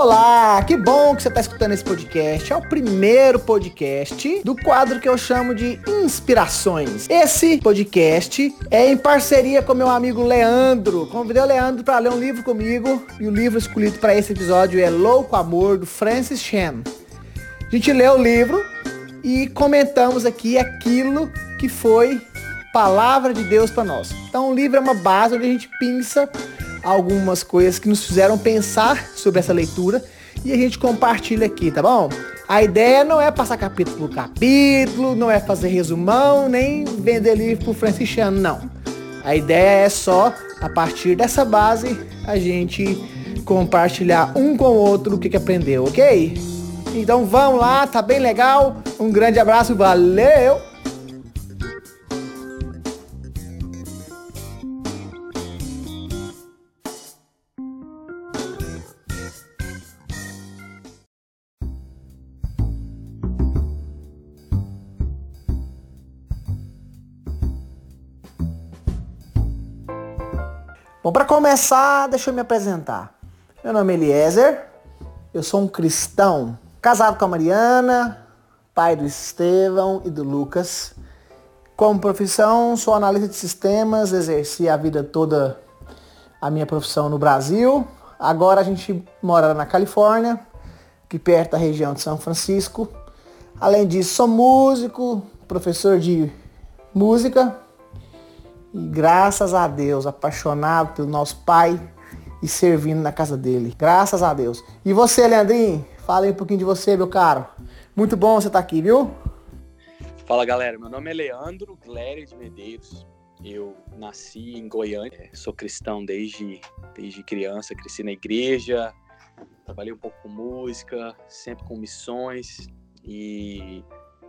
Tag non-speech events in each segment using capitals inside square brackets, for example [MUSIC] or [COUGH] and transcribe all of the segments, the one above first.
Olá, que bom que você está escutando esse podcast. É o primeiro podcast do quadro que eu chamo de Inspirações. Esse podcast é em parceria com meu amigo Leandro. Convidei o Leandro para ler um livro comigo e o livro escolhido para esse episódio é Louco Amor do Francis Chan. A gente leu o livro e comentamos aqui aquilo que foi palavra de Deus para nós. Então o livro é uma base onde a gente pensa algumas coisas que nos fizeram pensar sobre essa leitura e a gente compartilha aqui, tá bom? A ideia não é passar capítulo por capítulo, não é fazer resumão, nem vender livro pro Franciscano, não. A ideia é só, a partir dessa base, a gente compartilhar um com o outro o que, que aprendeu, ok? Então vamos lá, tá bem legal. Um grande abraço, valeu! Começar, deixa eu me apresentar. Meu nome é Eliezer, eu sou um cristão, casado com a Mariana, pai do Estevão e do Lucas. Como profissão, sou analista de sistemas, exerci a vida toda a minha profissão no Brasil. Agora a gente mora na Califórnia, aqui perto da região de São Francisco. Além disso, sou músico, professor de música, e graças a Deus, apaixonado pelo nosso pai e servindo na casa dele. Graças a Deus. E você, Leandrinho? Fala aí um pouquinho de você, meu caro. Muito bom você estar tá aqui, viu? Fala, galera. Meu nome é Leandro Gléria de Medeiros. Eu nasci em Goiânia. É, sou cristão desde, desde criança. Cresci na igreja. Trabalhei um pouco com música, sempre com missões. E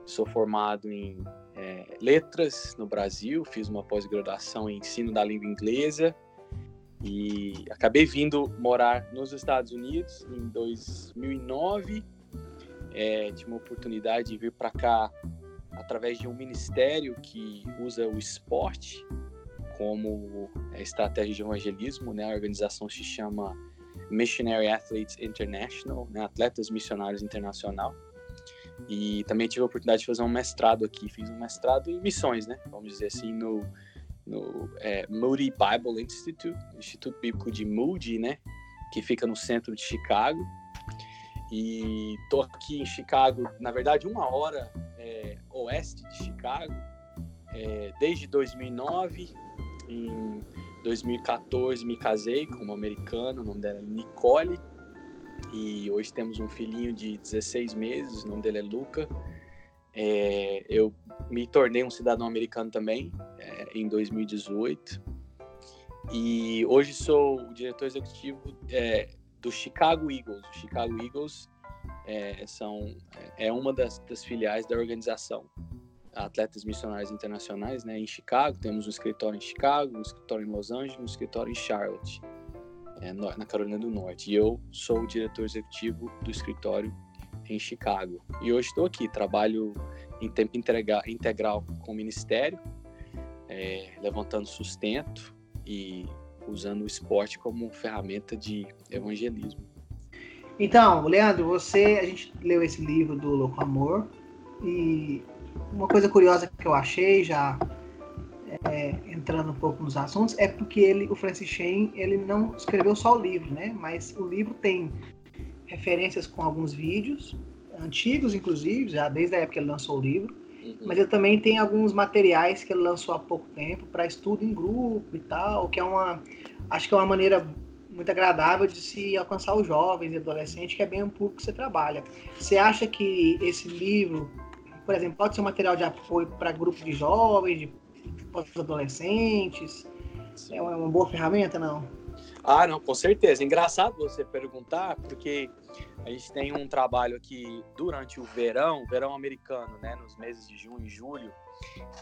sou formado em é, letras no Brasil, fiz uma pós-graduação em ensino da língua inglesa e acabei vindo morar nos Estados Unidos em 2009. É, tive uma oportunidade de vir para cá através de um ministério que usa o esporte como estratégia de evangelismo, né? A organização se chama Missionary Athletes International, né? Atletas Missionários Internacional. E também tive a oportunidade de fazer um mestrado aqui. Fiz um mestrado em missões, né? Vamos dizer assim, no, no é, Moody Bible Institute, Instituto Bíblico de Moody, né? Que fica no centro de Chicago. E tô aqui em Chicago, na verdade, uma hora é, oeste de Chicago, é, desde 2009. Em 2014 me casei com uma americana, o nome dela é Nicole e hoje temos um filhinho de 16 meses, o nome dele é Luca. É, eu me tornei um cidadão americano também é, em 2018 e hoje sou o diretor executivo é, do Chicago Eagles. O Chicago Eagles é, são, é uma das, das, filiais da organização Atletas Missionários Internacionais né, em Chicago. Temos um escritório em Chicago, um escritório em Los Angeles, um escritório em Charlotte é, na Carolina do Norte. E eu sou o diretor executivo do escritório em Chicago. E hoje estou aqui, trabalho em tempo integral com o Ministério, é, levantando sustento e usando o esporte como ferramenta de evangelismo. Então, Leandro, você, a gente leu esse livro do Louco Amor e uma coisa curiosa que eu achei já é, entrando um pouco nos assuntos, é porque ele, o Francis Shane, ele não escreveu só o livro, né? Mas o livro tem referências com alguns vídeos, antigos inclusive, já desde a época que ele lançou o livro, uhum. mas ele também tem alguns materiais que ele lançou há pouco tempo para estudo em grupo e tal, que é uma, acho que é uma maneira muito agradável de se alcançar os jovens e adolescentes, que é bem um público que você trabalha. Você acha que esse livro, por exemplo, pode ser um material de apoio para grupos de jovens, de para os adolescentes? É uma, uma boa ferramenta, não? Ah, não, com certeza. Engraçado você perguntar, porque a gente tem um trabalho aqui durante o verão, verão americano, né, nos meses de junho e julho,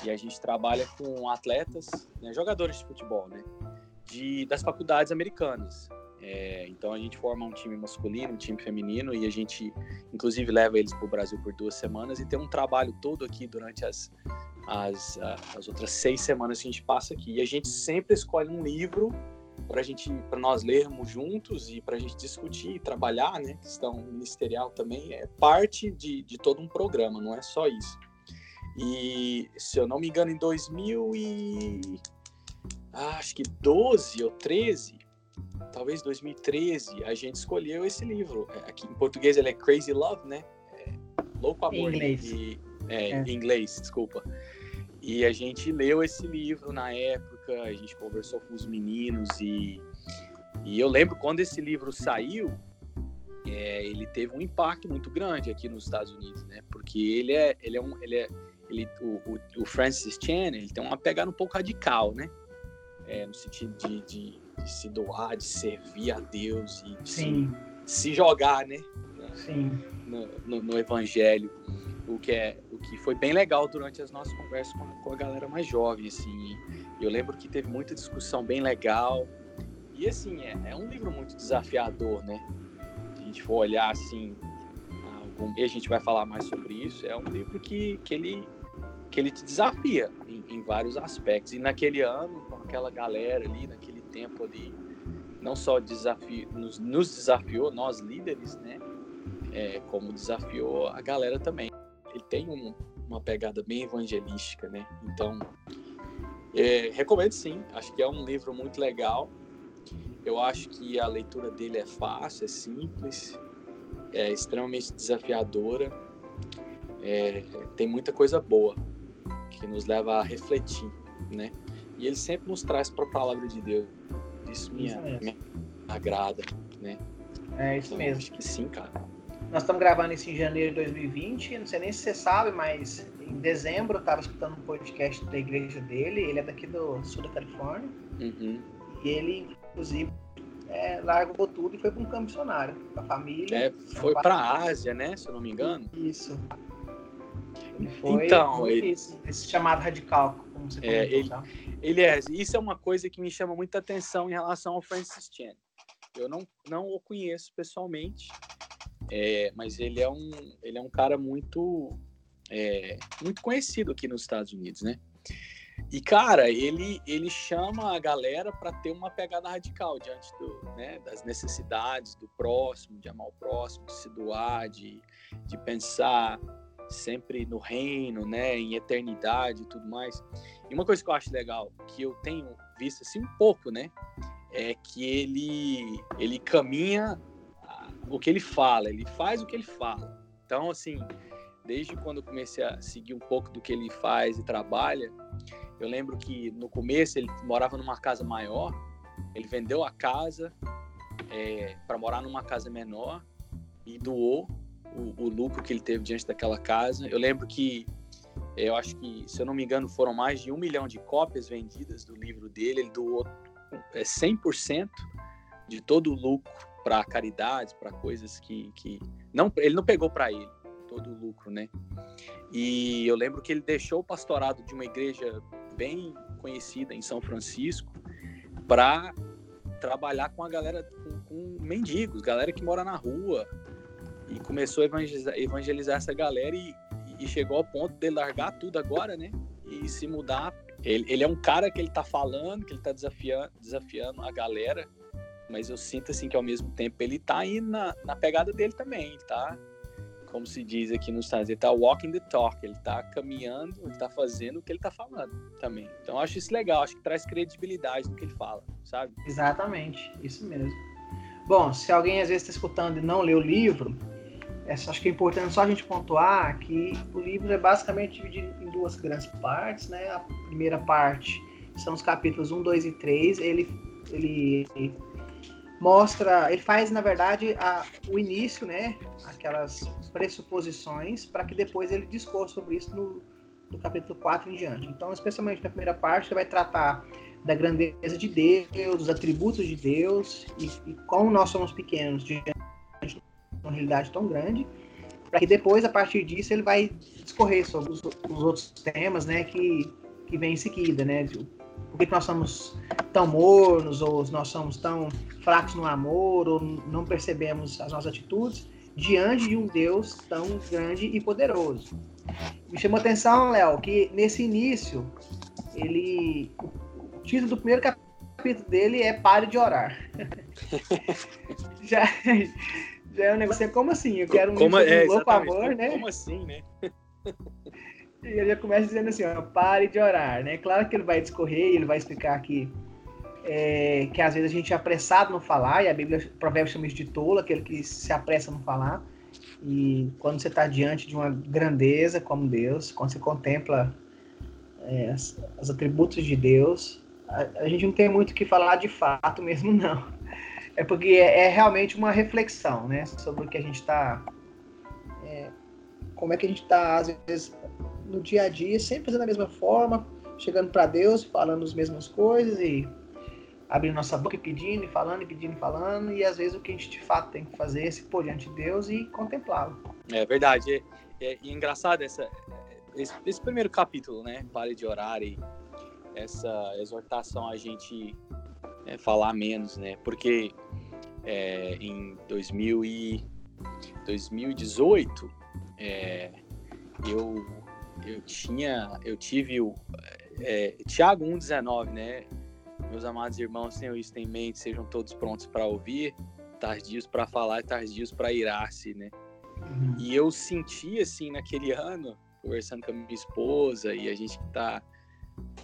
e a gente trabalha com atletas, né, jogadores de futebol, né, de, das faculdades americanas. É, então a gente forma um time masculino, um time feminino, e a gente, inclusive, leva eles para o Brasil por duas semanas e tem um trabalho todo aqui durante as, as, as outras seis semanas que a gente passa aqui. E a gente sempre escolhe um livro para gente, para nós lermos juntos e para a gente discutir e trabalhar, né? Questão ministerial também é parte de, de todo um programa, não é só isso. E se eu não me engano, em 2000 e ah, acho que 12 ou 13, talvez 2013, a gente escolheu esse livro. É, aqui em português ele é Crazy Love, né? É, Louco Amor. Em inglês. E, é, é. Em inglês, desculpa. E a gente leu esse livro na época, a gente conversou com os meninos e, e eu lembro quando esse livro saiu, é, ele teve um impacto muito grande aqui nos Estados Unidos, né? Porque ele é, ele é um, ele é, ele, o, o, o Francis Chan, ele tem uma pegada um pouco radical, né? É, no sentido de, de, de, se doar, de servir a Deus e de se, se, jogar, né? Sim. No, no, no, Evangelho, o que é o que foi bem legal durante as nossas conversas com, com a galera mais jovem, assim. Eu lembro que teve muita discussão bem legal e assim é, é um livro muito desafiador, né? Se a gente for olhar assim, algum, e a gente vai falar mais sobre isso, é um livro que, que ele que ele te desafia em, em, vários aspectos. E naquele ano, com aquela galera ali, naquele tempo ali, não só desafio, nos, nos desafiou, nós líderes, né? É, como desafiou a galera também. Ele tem um, uma pegada bem evangelística, né? Então, é, recomendo sim. Acho que é um livro muito legal. Eu acho que a leitura dele é fácil, é simples, é extremamente desafiadora. É, tem muita coisa boa que nos leva a refletir, né? E ele sempre nos traz para a palavra de Deus. Isso me, me agrada, né? É isso então, mesmo. Acho que sim, cara. Nós estamos gravando isso em janeiro de 2020. Não sei nem se você sabe, mas em dezembro eu estava escutando um podcast da igreja dele. Ele é daqui do sul da Califórnia. Uhum. E ele, inclusive, é, largou tudo e foi para um campo missionário, com a família. É, foi para a Ásia, né? Se eu não me engano. Isso. Foi então, ele, esse chamado radical, como você é, ele, tá? ele é. Isso é uma coisa que me chama muita atenção em relação ao Francis Chan. Eu não, não o conheço pessoalmente, é, mas ele é um, ele é um cara muito, é, muito conhecido aqui nos Estados Unidos, né? E, cara, ele, ele chama a galera para ter uma pegada radical diante do, né, das necessidades do próximo, de amar o próximo, de se doar, de, de pensar sempre no reino, né, em eternidade e tudo mais. E uma coisa que eu acho legal, que eu tenho visto assim um pouco, né, é que ele ele caminha o que ele fala, ele faz o que ele fala. Então, assim, desde quando eu comecei a seguir um pouco do que ele faz e trabalha, eu lembro que no começo ele morava numa casa maior, ele vendeu a casa é, para morar numa casa menor e doou o, o, lucro que ele teve diante daquela casa. Eu lembro que, eu acho que, se eu não me engano, foram mais de um milhão de cópias vendidas do livro dele. Ele doou é, 100% de todo o lucro para caridades, para coisas que, que não, ele não pegou para ele todo o lucro, né? E eu lembro que ele deixou o pastorado de uma igreja bem conhecida em São Francisco para trabalhar com a galera, com, com, mendigos, galera que mora na rua, e começou a evangelizar, evangelizar essa galera e, e, chegou ao ponto de largar tudo agora, né? E se mudar. Ele, ele é um cara que ele tá falando, que ele tá desafiando, desafiando a galera, mas eu sinto assim que ao mesmo tempo ele tá aí na, na pegada dele também, tá como se diz aqui nos Estados Unidos, ele tá walking the talk, ele tá caminhando, ele tá fazendo o que ele tá falando também. Então eu acho isso legal, acho que traz credibilidade no que ele fala, sabe? Exatamente, isso mesmo. Bom, se alguém às vezes está escutando e não lê o livro, acho que é importante só a gente pontuar que o livro é basicamente dividido em duas grandes partes, né? A primeira parte são os capítulos 1, 2 e 3. Ele, ele mostra, ele faz na verdade a, o início, né, aquelas pressuposições para que depois ele discorra sobre isso no, no capítulo 4 em diante. Então, especialmente na primeira parte, ele vai tratar da grandeza de Deus, dos atributos de Deus e, e como nós somos pequenos diante realidade tão grande, para que depois, a partir disso, ele vai discorrer sobre os, os outros temas, né, que, que vem em seguida, né, por que nós somos tão mornos, ou nós somos tão fracos no amor, ou não percebemos as nossas atitudes diante de um Deus tão grande e poderoso. Me chamou a atenção, Léo, que nesse início, ele, o título do primeiro capítulo dele é Pare de Orar. [LAUGHS] já é um negócio como assim? Eu quero um como, livro é, louco amor, né? Como assim, né? e ele já começa dizendo assim, ó, pare de orar, né? Claro que ele vai discorrer, ele vai explicar aqui é, que às vezes a gente é apressado no falar, e a Bíblia, Provérbios chama isso de tolo, aquele que se apressa no falar. E quando você está diante de uma grandeza como Deus, quando você contempla é, os atributos de Deus, a, a, gente não tem muito o que falar de fato mesmo, não. É porque é, é realmente uma reflexão, né? Sobre o que a gente está. É, como é que a gente está, às vezes, no dia a dia, sempre fazendo da mesma forma, chegando para Deus, falando as mesmas coisas e abrindo nossa boca e pedindo, e falando, e pedindo, e falando, e às vezes o que a gente de fato tem que fazer é se pôr diante de Deus e contemplá-lo. É verdade. É, é, é engraçado essa, esse, esse, primeiro capítulo, né? Pare de orar e essa exortação a gente é, falar menos, né? Porque é, em 2000 e 2018 é, eu eu tinha eu tive o é, Tiago 1,19, né? Meus amados irmãos, tenham isso em mente, sejam todos prontos para ouvir, tardios para falar e tardios para irar-se, né? Uhum. E eu senti, assim, naquele ano, conversando com a minha esposa, e a gente que tá,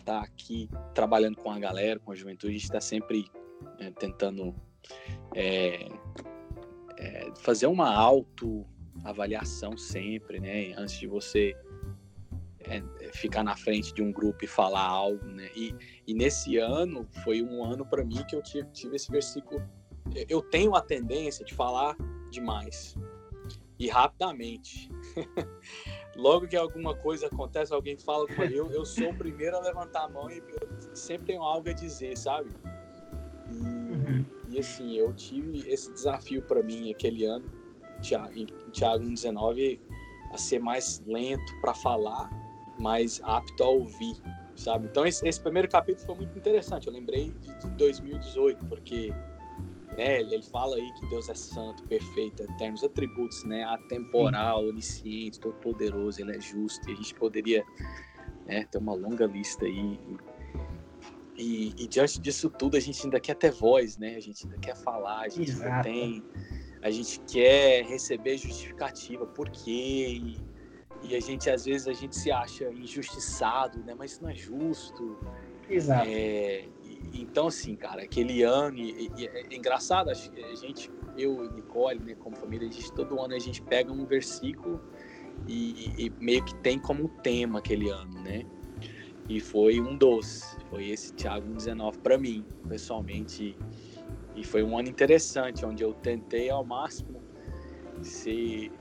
tá aqui trabalhando com a galera, com a juventude, a gente está sempre é, tentando é, é, fazer uma autoavaliação sempre, né? Antes de você é, é, ficar na frente de um grupo e falar algo, né? E, e nesse ano foi um ano para mim que eu tive, tive esse versículo. Eu tenho a tendência de falar demais e rapidamente. [LAUGHS] Logo que alguma coisa acontece, alguém fala com eu, eu sou o primeiro a levantar a mão e sempre tenho algo a dizer, sabe? E, uhum. E assim, eu tive esse desafio para mim aquele ano, em Tiago 19, a ser mais lento para falar mais apto a ouvir, sabe? Então esse, esse primeiro capítulo foi muito interessante. Eu lembrei de, de 2018 porque né, ele, fala aí que Deus é santo, perfeito, eterno, os atributos, né? Atemporal, onisciente, todo poderoso, ele é justo. E a gente poderia né, ter uma longa lista aí. E, e, diante disso tudo, a gente ainda quer ter voz, né? A gente ainda quer falar, a gente Exato. ainda tem. A gente quer receber justificativa, por quê? E, e a gente às vezes a gente se acha injustiçado, né? Mas isso não é justo. Exato. É, então assim, cara, aquele ano e, é, é engraçado, a gente, eu e Nicole, né, como família, a gente todo ano a gente pega um versículo e, e meio que tem como tema aquele ano, né? E foi um dos, foi esse Tiago 19 para mim, pessoalmente. E foi um ano interessante, onde eu tentei ao máximo ser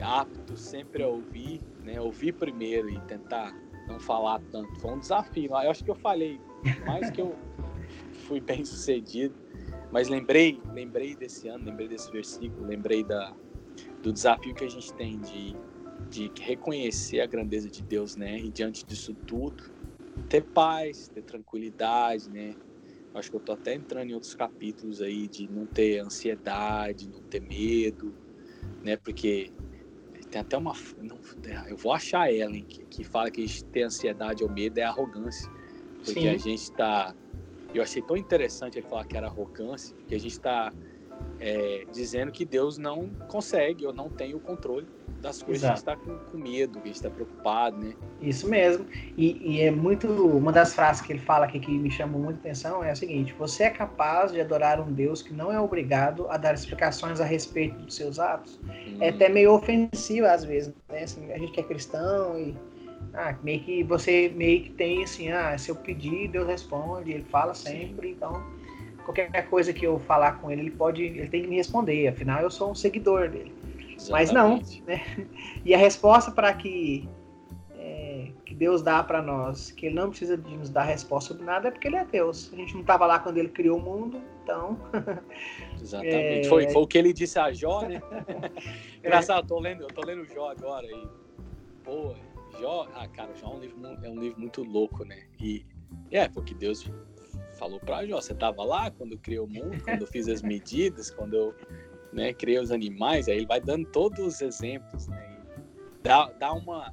apto sempre a ouvir, né? Ouvir primeiro e tentar não falar tanto. Foi um desafio. Eu acho que eu falei mais que eu [LAUGHS] fui bem sucedido. Mas lembrei, lembrei desse ano, lembrei desse versículo, lembrei da, do desafio que a gente tem de, de reconhecer a grandeza de Deus, né? E diante disso tudo, ter paz, ter tranquilidade, né? Acho que eu tô até entrando em outros capítulos aí de não ter ansiedade, não ter medo, né? Porque tem até uma. Não, eu vou achar ela, hein, que, que fala que a gente tem ansiedade ou medo é arrogância. Porque Sim. a gente está. Eu achei tão interessante ele falar que era arrogância, que a gente está é, dizendo que Deus não consegue ou não tem o controle das coisas, Exato. a gente está com, com, medo, a gente está preocupado, né? Isso mesmo. E, e, é muito. Uma das frases que ele fala aqui que me chamou muita atenção é a seguinte: você é capaz de adorar um Deus que não é obrigado a dar explicações a respeito dos seus atos? Hum. É até meio ofensivo às vezes, né? Assim, a gente que é cristão e. Ah, meio que você meio que tem assim, ah, se eu pedir, Deus responde, ele fala sempre, Sim. então qualquer coisa que eu falar com ele, ele pode, ele tem que me responder, afinal eu sou um seguidor dele. Mas não, né? [LAUGHS] E a resposta para que é, que Deus dá para nós, que Ele não precisa de nos dar resposta sobre nada, é porque Ele é Deus. A gente não estava lá quando Ele criou o mundo, então. [LAUGHS] Exatamente. É... Foi, foi o que Ele disse a Jó, né? [LAUGHS] Engraçado, eu tô lendo, eu tô lendo Jó agora e pô, Jó, ah, cara, Jó é um livro, é um livro muito louco, né? E é porque Deus falou para Jó, você estava lá quando criou o mundo, quando eu fiz as medidas, quando eu né, criei os animais, aí ele vai dando todos os exemplos, né? Dá, dá, uma,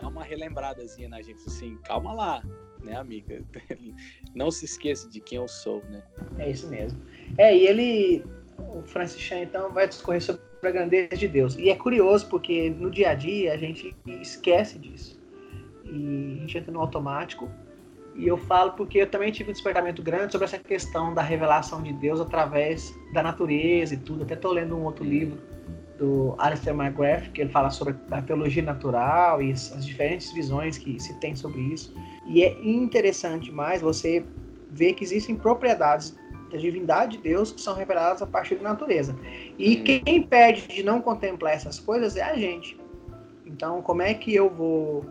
dá uma relembradazinha na gente, assim, calma lá, né, amiga? [LAUGHS] Não se esqueça de quem eu sou, né? É isso mesmo. É, e ele, o Francis Chan, então, vai discorrer sobre a grandeza de Deus. E é curioso porque no dia a dia a gente esquece disso. E a gente entra no automático. E eu falo porque eu também tive um despertamento grande sobre essa questão da revelação de Deus através da natureza e tudo. Até estou lendo um outro livro do Alistair McGrath, que ele fala sobre a teologia natural e as diferentes visões que se tem sobre isso. E é interessante mais você ver que existem propriedades da divindade de Deus que são reveladas a partir da natureza. E quem impede de não contemplar essas coisas é a gente. Então, como é que eu vou.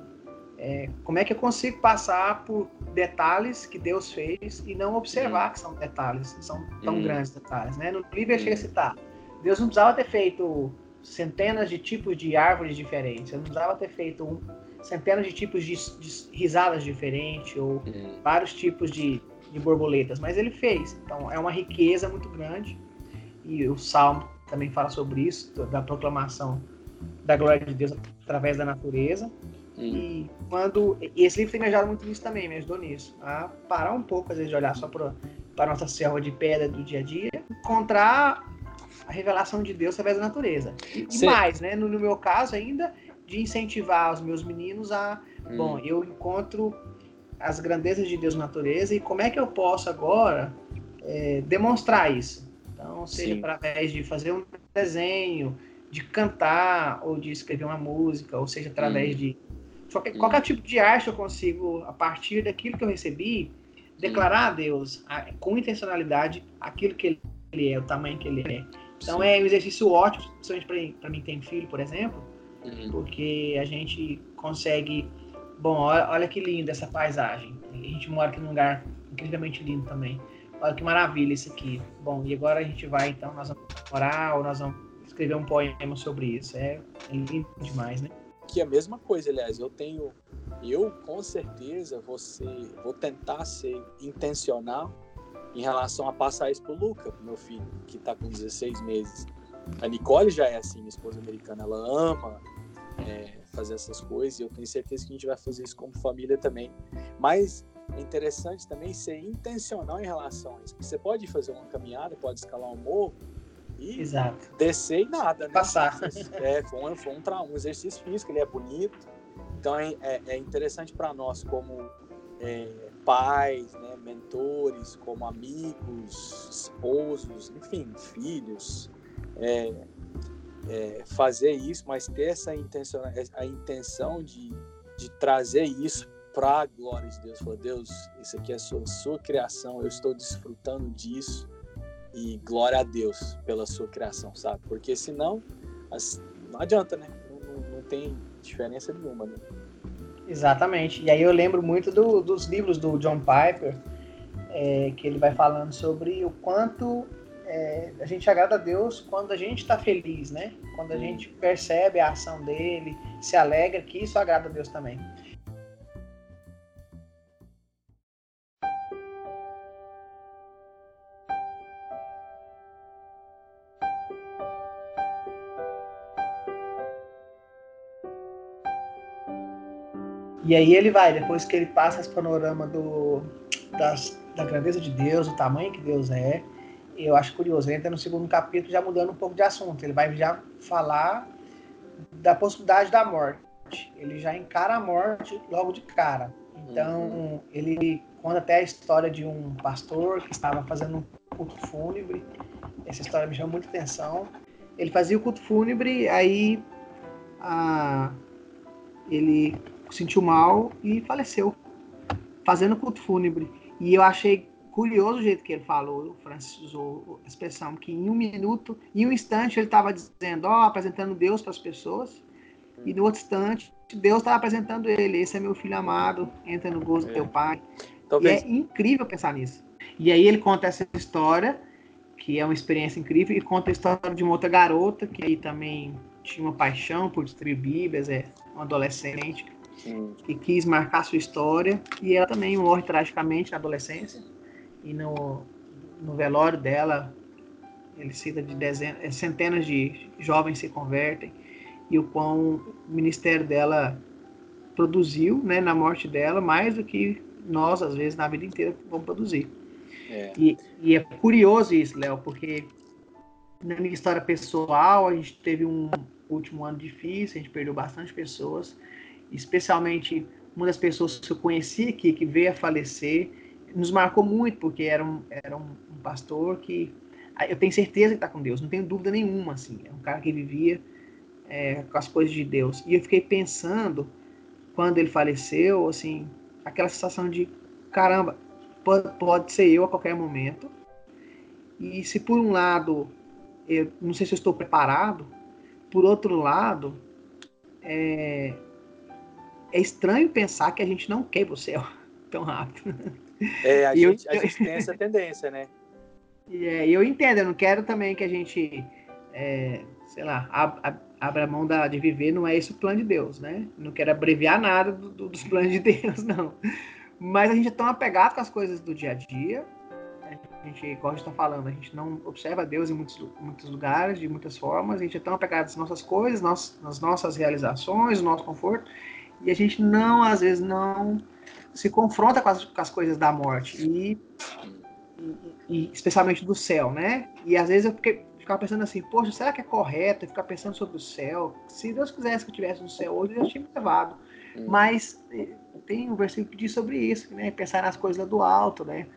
É, como é que eu consigo passar por detalhes que Deus fez e não observar hum. que são detalhes, que são tão hum. grandes detalhes? Né? No livro ele chega a citar Deus não precisava ter feito centenas de tipos de árvores diferentes, Ele não precisava ter feito um, centenas de tipos de, de, risadas diferentes ou uhum. vários tipos de, de borboletas, mas ele fez. Então é uma riqueza muito grande e o Salmo também fala sobre isso, da proclamação da glória de Deus através da natureza. Uhum. E quando e esse livro tem me ajudado muito nisso também, me ajudou nisso, a parar um pouco às vezes de olhar só para para nossa selva de pedra do dia a dia, encontrar a revelação de Deus através da natureza. E, e mais, né? No, no, meu caso ainda, de incentivar os meus meninos a, hum. bom, eu encontro as grandezas de Deus na natureza e como é que eu posso agora é, demonstrar isso? Então, seja Sim. através de fazer um desenho, de cantar ou de escrever uma música, ou seja, através hum. de qualquer, hum. qualquer tipo de arte eu consigo, a partir daquilo que eu recebi, declarar a Deus a, com intencionalidade aquilo que ele é, o tamanho que ele é. Então Sim. é um exercício ótimo, principalmente para mim que tem filho, por exemplo, uhum. porque a gente consegue. Bom, olha, olha, que linda essa paisagem. A gente mora aqui num lugar incrivelmente lindo também. Olha que maravilha isso aqui. Bom, e agora a gente vai, então, nós vamos orar ou nós vamos escrever um poema sobre isso. É, é lindo demais, né? É a mesma coisa, aliás, eu tenho. Eu, com certeza, vou, ser, vou tentar ser intencional em relação a passar isso pro Luca, meu filho, que tá com 16 meses. A Nicole já é assim, minha esposa americana, ela ama é, fazer essas coisas e eu tenho certeza que a gente vai fazer isso como família também. Mas é interessante também ser intencional em relação a isso. Você pode fazer uma caminhada, pode escalar um morro e Exato. descer e nada, né? Passar. É, foi um, foi um, um exercício físico, ele é bonito. Então é, é, é interessante para nós como é, pais, né, mentores, como amigos, esposos, enfim, filhos, é, é, fazer isso, mas ter essa intenção, a intenção de, de trazer isso para a glória de Deus. Falar, Deus, isso aqui é a sua, sua criação, eu estou desfrutando disso e glória a Deus pela sua criação, sabe? Porque senão, as, não adianta, né? Não, não, não tem diferença nenhuma, né? Exatamente. E aí eu lembro muito do, dos livros do John Piper, é, que ele vai falando sobre o quanto é, a gente agrada a Deus quando a gente está feliz, né? Quando a gente percebe a ação dele, se alegra, que isso agrada a Deus também. E aí ele vai, depois que ele passa esse panorama do, das, da grandeza de Deus, o tamanho que Deus é, eu acho curioso. Ele entra no segundo capítulo já mudando um pouco de assunto. Ele vai já falar da possibilidade da morte. Ele já encara a morte logo de cara. Então, uhum. ele conta até a história de um pastor que estava fazendo um culto fúnebre. Essa história me chama muita atenção. Ele fazia o culto fúnebre, aí a, ele sentiu mal e faleceu, fazendo culto fúnebre. E eu achei curioso o jeito que ele falou, o Francis usou a expressão, que em um minuto, em um instante ele estava dizendo, ó, oh, apresentando Deus para as pessoas, e no outro instante Deus estava apresentando ele, esse é meu filho amado, entra no gozo é. do teu pai. Talvez. E é incrível pensar nisso. E aí ele conta essa história, que é uma experiência incrível, e conta a história de uma outra garota, que aí também tinha uma paixão por distribuir bíblias, é uma adolescente, que quis marcar sua história e ela também morre tragicamente na adolescência e no, no velório dela ele cita de dezenas, é, centenas de jovens se convertem e o quão o ministério dela produziu né, na morte dela mais do que nós, às vezes, na vida inteira, vamos produzir. É. E, e, é curioso isso, Léo, porque na minha história pessoal, a gente teve um último ano difícil, a gente perdeu bastante pessoas, especialmente uma das pessoas que eu conheci aqui, que veio a falecer, nos marcou muito, porque era um, era um, pastor que ah, eu tenho certeza que está com Deus, não tenho dúvida nenhuma, assim, é um cara que vivia é, com as coisas de Deus. E eu fiquei pensando, quando ele faleceu, assim, aquela sensação de, caramba, pode, pode ser eu a qualquer momento, e se por um lado, eu não sei se eu estou preparado, por outro lado, é, é estranho pensar que a gente não quer o céu [LAUGHS] tão rápido. É, a, gente, eu, a gente tem essa tendência, né? [LAUGHS] É, eu entendo, eu não quero também que a gente, é, sei lá, ab, abra mão da, de viver, não é esse o plano de Deus, né? Não quero abreviar nada do, do, dos planos de [LAUGHS] Deus, não. Mas a gente é tão apegado com as coisas do dia a dia, a gente, como a gente está falando, a gente não observa Deus em muitos, muitos lugares, de muitas formas, a gente é tão apegado às nossas coisas, nas, nas nossas realizações, no nosso conforto, e a gente não, às vezes, não se confronta com as, com as coisas da morte, e, e, e, especialmente do céu, né? E às vezes eu fiquei, ficava pensando assim, poxa, será que é correto ficar pensando sobre o céu? Se Deus quisesse que eu estivesse no céu hoje, eu tinha me levado. Hum. Mas eh, tem um versículo que diz sobre isso, né? Pensar nas coisas do alto, né?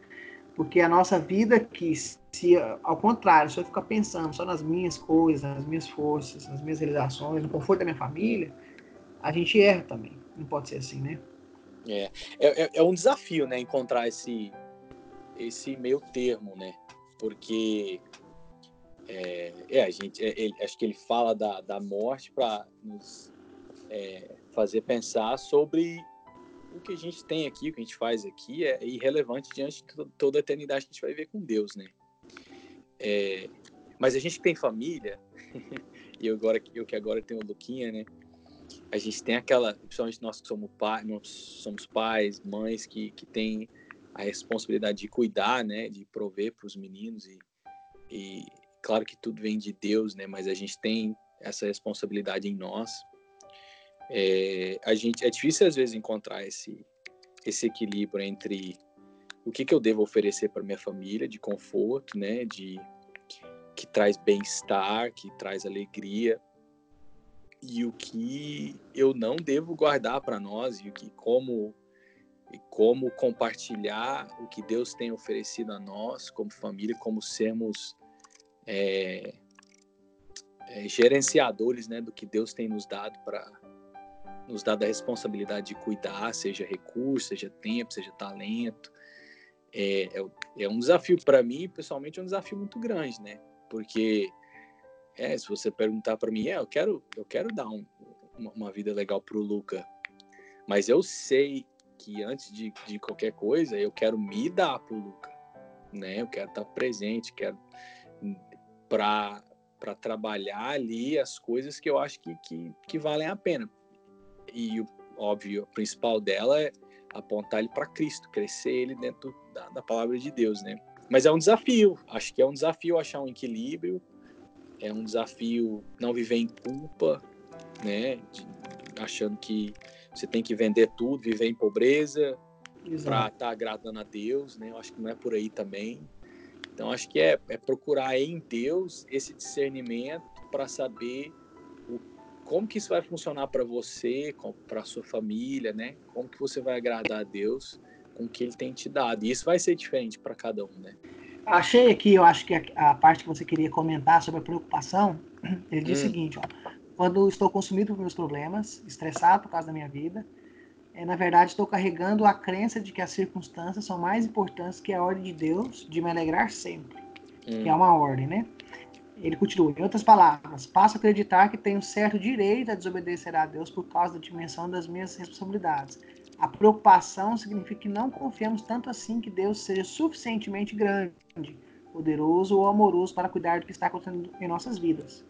Porque a nossa vida aqui, se ao contrário, se eu ficar pensando só nas minhas coisas, nas minhas forças, nas minhas realizações, no conforto da minha família, a gente erra também. Não pode ser assim, né? É, é, é um desafio, né? Encontrar esse, esse meio termo, né? Porque é, é a gente, é, ele, acho que ele fala da, da morte para nos é, fazer pensar sobre o que a gente tem aqui, o que a gente faz aqui é irrelevante diante de toda a eternidade que a gente vai viver com Deus, né? É, mas a gente que tem família, [LAUGHS] e eu, agora, eu que agora tenho o Luquinha, né? A gente tem aquela, principalmente nós que somos, pai, nós somos pais, mães, que, que tem a responsabilidade de cuidar, né? De prover para os meninos e, e claro que tudo vem de Deus, né? Mas a gente tem essa responsabilidade em nós é, a gente é difícil às vezes encontrar esse esse equilíbrio entre o que, que eu devo oferecer para minha família de conforto, né, de que traz bem-estar, que traz alegria e o que eu não devo guardar para nós e o que como e como compartilhar o que Deus tem oferecido a nós como família, como sermos é, é, gerenciadores, né, do que Deus tem nos dado para nos dá a responsabilidade de cuidar, seja recurso, seja tempo, seja talento. É, é, é um desafio para mim, pessoalmente, é um desafio muito grande, né? Porque é, se você perguntar para mim, é, eu quero, eu quero dar um, uma, uma, vida legal pro Luca, mas eu sei que antes de, de qualquer coisa, eu quero me dar pro Luca, né? Eu quero estar presente, quero para para trabalhar ali as coisas que eu acho que, que, que valem a pena e o óbvio, o principal dela é apontar ele para Cristo, crescer ele dentro da, da, palavra de Deus, né? Mas é um desafio, acho que é um desafio achar um equilíbrio, é um desafio não viver em culpa, né? De, achando que você tem que vender tudo, viver em pobreza para estar tá agradando a Deus, né? Eu acho que não é por aí também. Então acho que é, é procurar em Deus esse discernimento para saber como que isso vai funcionar para você, para sua família, né? Como que você vai agradar a Deus com o que Ele tem te dado? E isso vai ser diferente para cada um, né? Achei aqui, eu acho que a, a, parte que você queria comentar sobre a preocupação, [CLEARS THROAT] ele diz hum. o seguinte, ó, quando estou consumido por meus problemas, estressado por causa da minha vida, é, na verdade estou carregando a crença de que as circunstâncias são mais importantes que a ordem de Deus de me alegrar sempre, hum. que é uma ordem, né? Ele continua, em outras palavras, passo a acreditar que tenho certo direito a desobedecer a Deus por causa da dimensão das minhas responsabilidades. A preocupação significa que não confiamos tanto assim que Deus seja suficientemente grande, poderoso ou amoroso para cuidar do que está acontecendo em nossas vidas.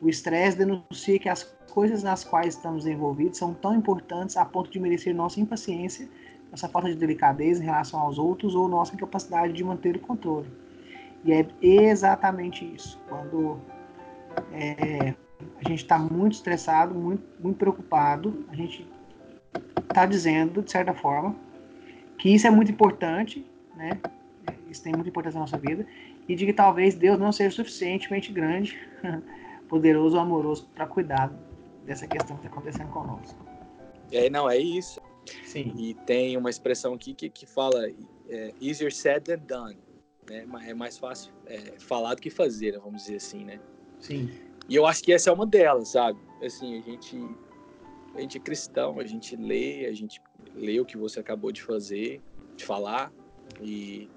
O estresse denuncia que as coisas nas quais estamos envolvidos são tão importantes a ponto de merecer nossa impaciência, nossa falta de delicadeza em relação aos outros ou nossa incapacidade de manter o controle. E é exatamente isso. Quando é, a gente está muito estressado, muito, muito preocupado, a gente está dizendo, de certa forma, que isso é muito importante, né? Isso tem muita importância na nossa vida. E de que talvez Deus não seja suficientemente grande, [LAUGHS] poderoso ou amoroso para cuidar dessa questão que está acontecendo conosco. É, não, é isso. Sim. E tem uma expressão aqui que, que fala é, easier said than done. Né? É mais fácil é, falar do que fazer, vamos dizer assim, né? Sim. E eu acho que essa é uma delas, sabe? Assim, a gente, a gente é cristão, a gente lê, a gente lê o que você acabou de fazer, de falar, e.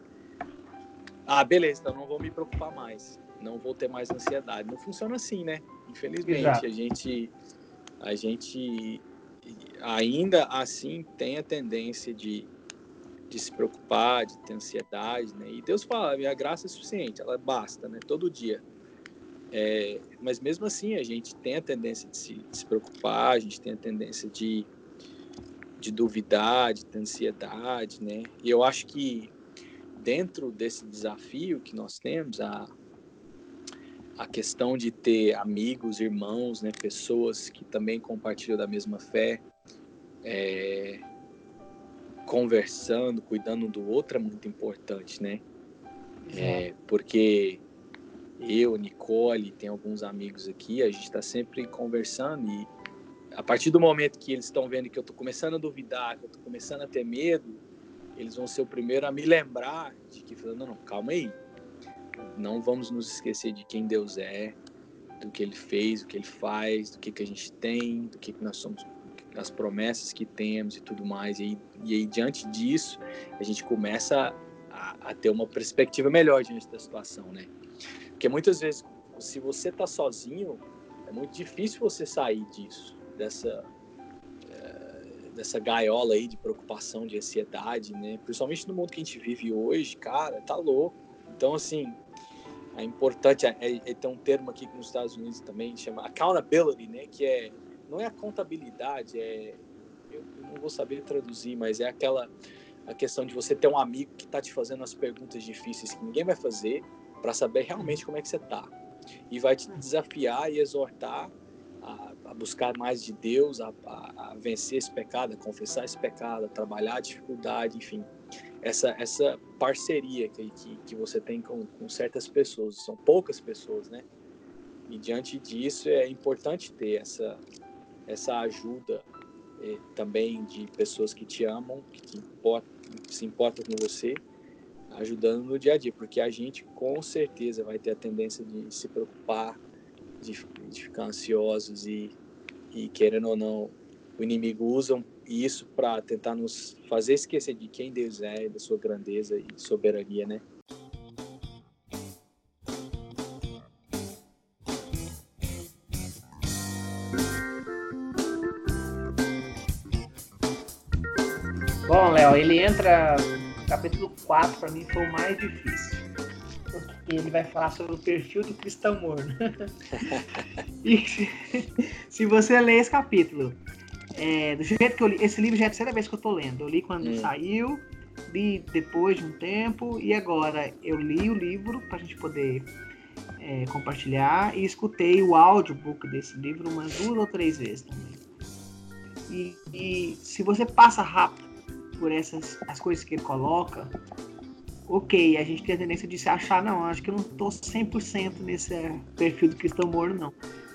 Ah, beleza, então não vou me preocupar mais. Não vou ter mais ansiedade. Não funciona assim, né? Infelizmente, Exato. a gente. A gente ainda assim tem a tendência de, de se preocupar, de ter ansiedade, né? E Deus fala, minha graça é suficiente, ela basta, né? Todo dia. É, mas mesmo assim a gente tem a tendência de se, de se, preocupar, a gente tem a tendência de, de duvidar, de ter ansiedade, né? E eu acho que dentro desse desafio que nós temos, a, a questão de ter amigos, irmãos, né, pessoas que também compartilham da mesma fé, é, conversando, cuidando do outro é muito importante, né? É, porque eu, Nicole, tem alguns amigos aqui, a gente está sempre conversando e a partir do momento que eles estão vendo que eu estou começando a duvidar, que eu estou começando a ter medo, eles vão ser o primeiro a me lembrar de que, falando, não, não, calma aí, não vamos nos esquecer de quem Deus é, do que Ele fez, do que Ele faz, do que, que a gente tem, do que, que nós somos, as promessas que temos e tudo mais. E e aí diante disso, a gente começa a, a ter uma perspectiva melhor diante da situação, né? Porque muitas vezes, se você está sozinho, é muito difícil você sair disso, dessa eh, dessa gaiola aí de preocupação, de ansiedade, né? Principalmente no mundo que a gente vive hoje, cara, tá louco. Então, assim, é importante, é, é, é tem um termo aqui nos Estados Unidos também, chama accountability, né? Que é, não é a contabilidade, é, eu, eu não vou saber traduzir, mas é aquela, a questão de você ter um amigo que está te fazendo as perguntas difíceis que ninguém vai fazer, para saber realmente como é que você está. E vai te desafiar e exortar a, a buscar mais de Deus, a, a, a, vencer esse pecado, a confessar esse pecado, a trabalhar a dificuldade, enfim. Essa, essa parceria que, que, que você tem com, com certas pessoas, são poucas pessoas, né? E diante disso é importante ter essa, essa ajuda eh, também de pessoas que te amam, que, te importam, se importam com você ajudando no dia a dia, porque a gente com certeza vai ter a tendência de se preocupar, de, de ficar ansiosos e, e, querendo ou não, o inimigo usa isso para tentar nos fazer esquecer de quem Deus é, da sua grandeza e soberania, né? Bom, Léo, ele entra capítulo 4 para mim foi o mais difícil. Porque ele vai falar sobre o perfil do cristão morno. [LAUGHS] e se, se, você ler esse capítulo, é, do jeito que eu li, esse livro já é a terceira vez que eu tô lendo. Eu li quando hum. saiu, li depois de um tempo, e agora eu li o livro para a gente poder é, compartilhar e escutei o audiobook desse livro umas duas ou três vezes também. E, e se você passa rápido por essas as coisas que ele coloca, ok, a gente tem a tendência de se achar, não, acho que eu não tô 100% nesse perfil do cristão morno, não.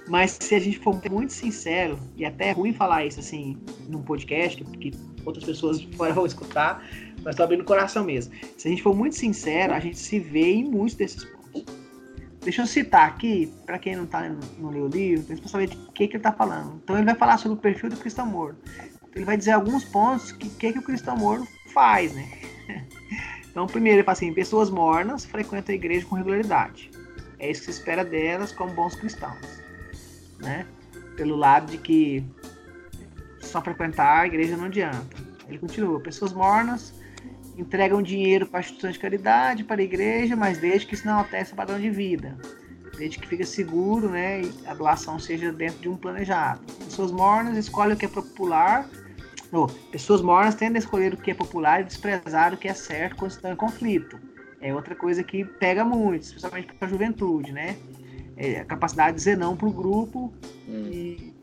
Mas se a gente for muito sincero, e até é ruim falar isso assim num podcast, que outras pessoas [LAUGHS] vão escutar, mas tô abrindo o coração mesmo. Se a gente for muito sincero, a gente se vê em muitos desses pontos. Deixa eu citar aqui, para quem não tá no meu livro, para saber de que, que ele tá falando. Então ele vai falar sobre o perfil do cristão morno ele vai dizer alguns pontos que que, que o cristão morno faz, né? [LAUGHS] Então, primeiro, ele fala assim: pessoas mornas frequentam a igreja com regularidade. É isso que se espera delas como bons cristãos, né? Pelo lado de que só frequentar a igreja não adianta. Ele continua: pessoas mornas entregam dinheiro para instituições de caridade, para a igreja, mas desde que isso não altere o padrão de vida, desde que fique seguro, né, e a doação seja dentro de um planejado. Pessoas mornas escolhem o que é popular Oh, pessoas mornas tendem a escolher o que é popular e desprezar o que é certo quando estão em conflito. É outra coisa que pega muito, especialmente para a juventude, né? É a capacidade de dizer não para o grupo hum. e,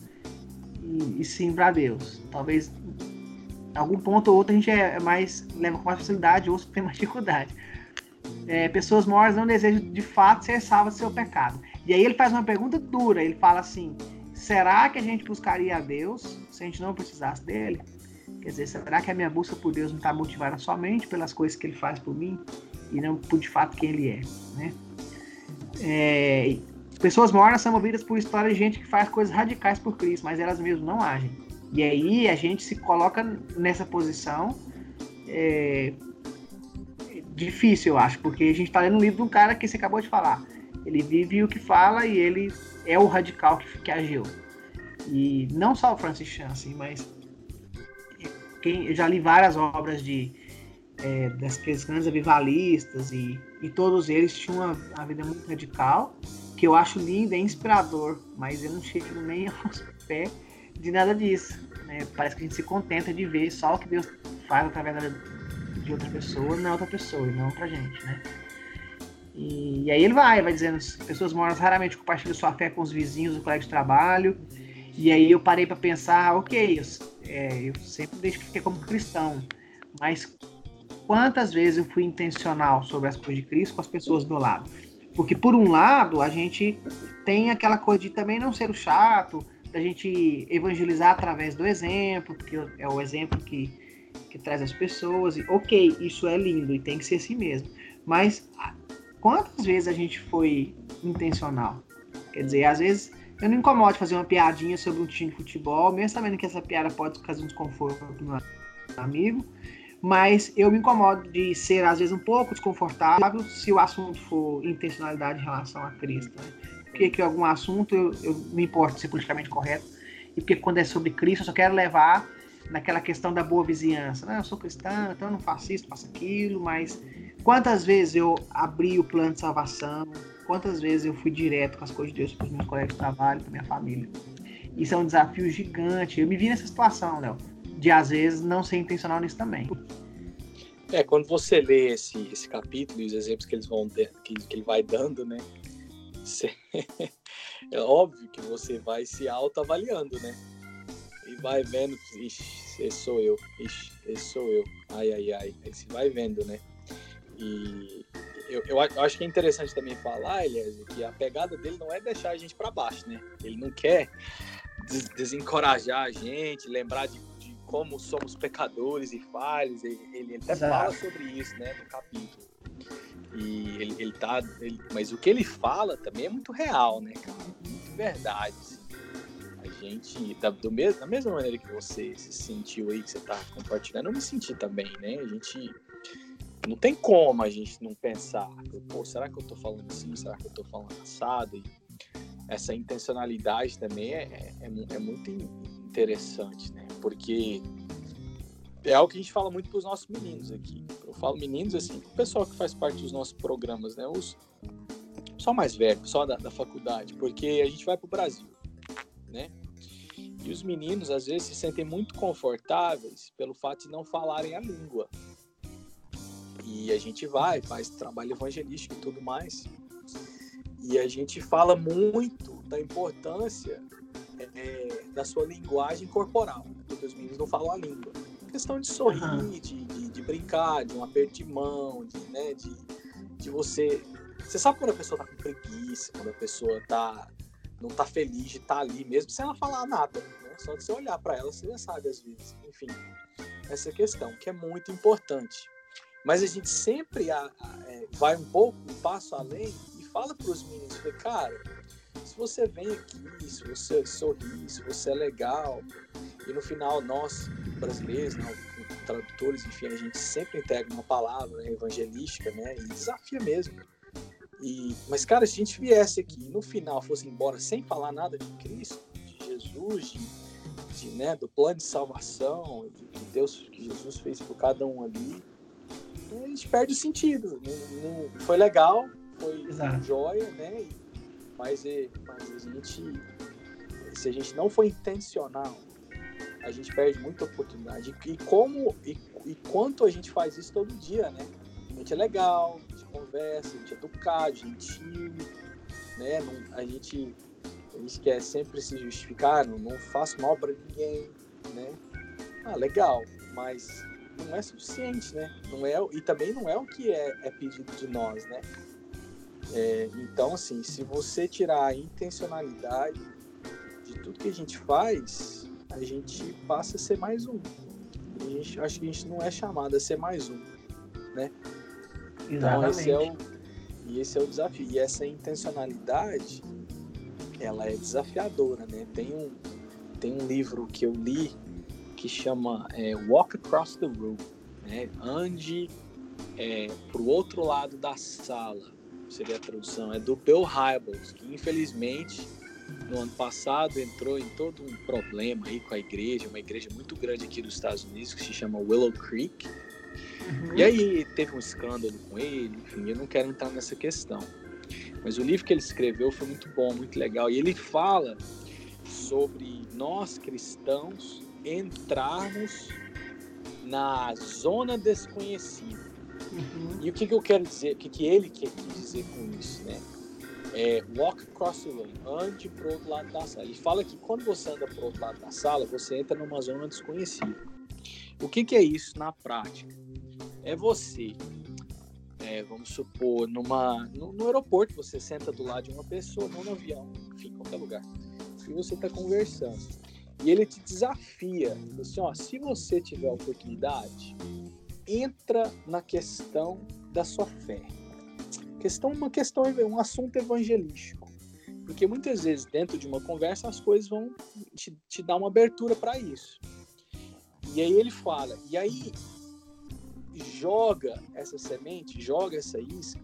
e, e, sim para Deus. Talvez algum ponto ou outro a gente é mais leva com mais facilidade, [LAUGHS] outros tem mais dificuldade. É, pessoas mortas não desejam de fato ser salvas do seu pecado. E aí ele faz uma pergunta dura, ele fala assim: será que a gente buscaria a Deus se a gente não precisasse dele? Quer dizer, será que a minha busca por Deus não está motivada somente pelas coisas que ele faz por mim e não por de fato quem ele é, né? É, pessoas mortas são movidas por histórias de gente que faz coisas radicais por Cristo, mas elas mesmas não agem. E aí a gente se coloca nessa posição é, difícil, eu acho, porque a gente está lendo um livro de um cara que você acabou de falar. Ele vive o que fala e ele é o radical que, que agiu. E não só o Francis Chan, assim, mas quem, eu já li várias obras de é, desses grandes avivalistas e, e todos eles tinham uma, uma, vida muito radical, que eu acho lindo, é inspirador, mas eu não chego nem [LAUGHS] aos pés de nada disso. Né? Parece que a gente se contenta de ver só o que Deus faz através de outra pessoa na outra pessoa, e não pra gente, né? E, e, aí ele vai, vai dizendo, pessoas mortas raramente compartilham sua fé com os vizinhos, do colega de trabalho. E aí eu parei para pensar, ok, eu, é, eu sempre identifiquei como cristão, mas quantas vezes eu fui intencional sobre as coisas de Cristo com as pessoas do lado? Porque por um lado a gente tem aquela coisa de também não ser o chato, da gente evangelizar através do exemplo, porque é o exemplo que, que traz as pessoas. E, ok, isso é lindo e tem que ser assim mesmo. Mas quantas vezes a gente foi intencional? Quer dizer, às vezes eu não incomodo fazer uma piadinha sobre um time de futebol, mesmo sabendo que essa piada pode causar um desconforto para meu amigo, mas eu me incomodo de ser, às vezes, um pouco desconfortável se o assunto for intencionalidade em relação a Cristo. Né? porque que algum assunto eu, eu me importo de ser politicamente correto, e porque quando é sobre Cristo eu só quero levar naquela questão da boa vizinhança. Né? Eu sou cristão, então eu não faço isso, faço aquilo, mas quantas vezes eu abri o plano de salvação, quantas vezes eu fui direto com as coisas de Deus para os meus colegas de trabalho, para minha família. Isso é um desafio gigante. Eu me vi nessa situação, Léo, de às vezes não ser intencional nisso também. É, quando você lê esse, esse capítulo e os exemplos que eles vão que, que ele vai dando, né? [LAUGHS] é óbvio que você vai se autoavaliando, né? Vai vendo, ixi, esse sou eu, ixi, esse sou eu, ai, ai, ai, aí você vai vendo, né? E eu, eu, acho que é interessante também falar, Elias, que a pegada dele não é deixar a gente para baixo, né? Ele não quer des desencorajar a gente, lembrar de, de, como somos pecadores e falhos, ele, ele até Exato. fala sobre isso, né, no capítulo. E ele, ele tá. Ele, mas o que ele fala também é muito real, né, cara? Muito verdade. A gente, da, do da mesma maneira que você se sentiu aí, que você tá compartilhando, eu me senti também, né? A gente. Não tem como a gente não pensar, pô, será que eu tô falando assim? Será que eu tô falando assado? E essa intencionalidade também é, é, é, é muito interessante, né? Porque é algo que a gente fala muito para os nossos meninos aqui. Eu falo meninos assim, o pessoal que faz parte dos nossos programas, né? Os só mais velho, só da, da faculdade, porque a gente vai para o Brasil, né? E os meninos às vezes se sentem muito confortáveis pelo fato de não falarem a língua. E a gente vai, faz trabalho evangelístico e tudo mais. E a gente fala muito da importância é, da sua linguagem corporal, porque os meninos não falam a língua questão de sorrir, uhum. de, de, de, brincar, de um aperto de mão, de, né, de, de você. Você sabe quando a pessoa tá com preguiça, quando a pessoa tá não tá feliz de estar tá ali, mesmo sem ela falar nada, né? Só de você olhar para ela, você já sabe às vezes. Enfim, essa questão que é muito importante. Mas a gente sempre a, a, é, vai um pouco, um passo além e fala para os meninos, cara, se você vem aqui, se você sorri, se você é legal, e no final nós, brasileiros, né, tradutores, enfim, a gente sempre entrega uma palavra né, evangelística, né, e desafia mesmo. E, mas, cara, se a gente viesse aqui e no final fosse embora sem falar nada de Cristo, de Jesus, de, de né, do plano de salvação, de, de Deus que Jesus fez por cada um ali, a gente perde o sentido. Não, não, foi legal, foi Exato. joia, né? Mas, é, mas a gente, se a gente não for intencional, a gente perde muita oportunidade. E como e, e quanto a gente faz isso todo dia, né? A gente é legal, a gente conversa, a gente é né? Não, a gente a gente quer sempre se justificar, não, não faço mal para ninguém, né? Ah, legal. mas não é suficiente, né? Não é, e também não é o que é, é pedido de nós, né? É, então, assim, se você tirar a intencionalidade de tudo que a gente faz, a gente passa a ser mais um. Gente, acho que a gente não é chamado a ser mais um, né? Então, esse é o, e esse é o desafio. E essa intencionalidade, ela é desafiadora, né? Tem um, tem um livro que eu li que chama é, Walk Across the Room, né? Ande é, para o outro lado da sala, seria a tradução. É do Bill Hybels, que infelizmente no ano passado entrou em todo um problema aí com a igreja, uma igreja muito grande aqui dos Estados Unidos que se chama Willow Creek. Uhum. E aí teve um escândalo com ele, enfim, eu não quero entrar nessa questão. Mas o livro que ele escreveu foi muito bom, muito legal. E ele fala sobre nós cristãos entrarmos na zona desconhecida. Uhum. E o que, que eu quero dizer, o que, que ele quer dizer com isso, né? É, walk across the room, ande pro outro lado da sala. Ele fala que quando você anda pro outro lado da sala, você entra numa zona desconhecida. O que, que é isso na prática? É você, é, vamos supor, numa, no, no, aeroporto, você senta do lado de uma pessoa, não no avião, enfim, qualquer lugar. E você está conversando. E ele te desafia, assim, ó, se você tiver oportunidade, entra na questão da sua fé. Questão, uma questão, um assunto evangelístico. Porque muitas vezes, dentro de uma conversa, as coisas vão te, te dar uma abertura para isso. E aí ele fala, e aí joga essa semente, joga essa isca,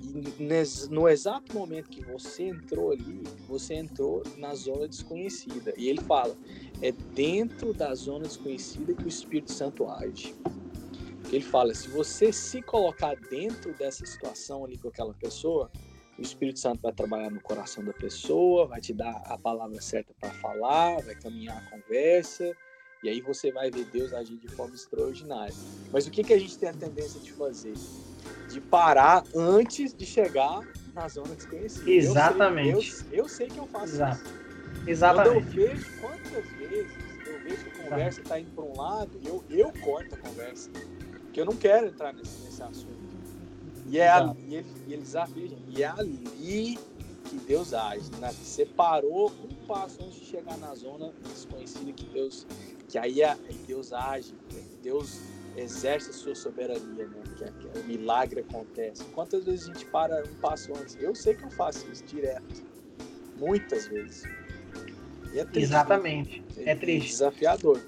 e no exato momento que você entrou ali, você entrou na zona desconhecida. E ele fala: é dentro da zona desconhecida que o Espírito Santo age. Ele fala: se você se colocar dentro dessa situação ali com aquela pessoa, o Espírito Santo vai trabalhar no coração da pessoa, vai te dar a palavra certa para falar, vai caminhar a conversa, e aí você vai ver Deus agir de forma extraordinária. Mas o que, que a gente tem a tendência de fazer? De parar antes de chegar na zona desconhecida. Exatamente. Eu sei, eu, eu sei que eu faço Exato. isso. Exatamente. Quando eu vejo quantas vezes eu vejo que a conversa está indo para um lado, eu, eu corto a conversa. Porque eu não quero entrar nesse, nesse assunto. E, é ali, e, ele, e ele desafia, gente. E é ali que Deus age. Né? Você parou um passo antes de chegar na zona desconhecida que Deus que aí, é, Deus age, Deus exerce a sua soberania, né? Que, é, que é, o milagre acontece. Quantas vezes a gente para um passo antes? Eu sei que eu faço isso direto, muitas vezes. E é triste? Exatamente, é, é triste. Desafiador.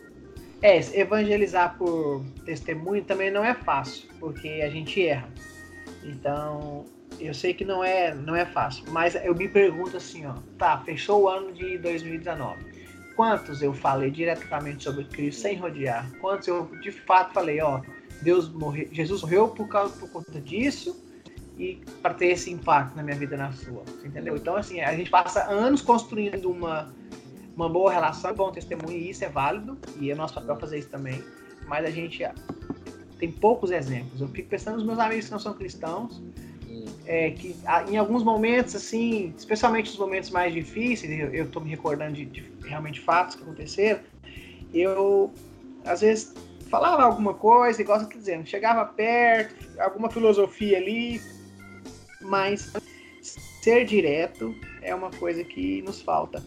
É, evangelizar por testemunho também não é fácil, porque a gente erra. Então, eu sei que não é, não é fácil, mas eu me pergunto assim, ó, tá, fechou o ano de 2019 Quantos eu falei diretamente sobre Cristo sem rodear? Quantos eu de fato falei, ó, Deus morreu, Jesus morreu por causa por conta disso e para ter esse impacto na minha vida na sua, entendeu? Então assim, a gente passa anos construindo uma uma boa relação, um bom testemunho e isso é válido e é nosso papel fazer isso também. Mas a gente tem poucos exemplos. Eu fico pensando nos meus amigos que não são cristãos, é, que em alguns momentos, assim, especialmente os momentos mais difíceis, eu estou me recordando de, de, realmente fatos que aconteceram, eu às vezes falava alguma coisa, igual você está dizendo, chegava perto, alguma filosofia ali, mas ser direto é uma coisa que nos falta.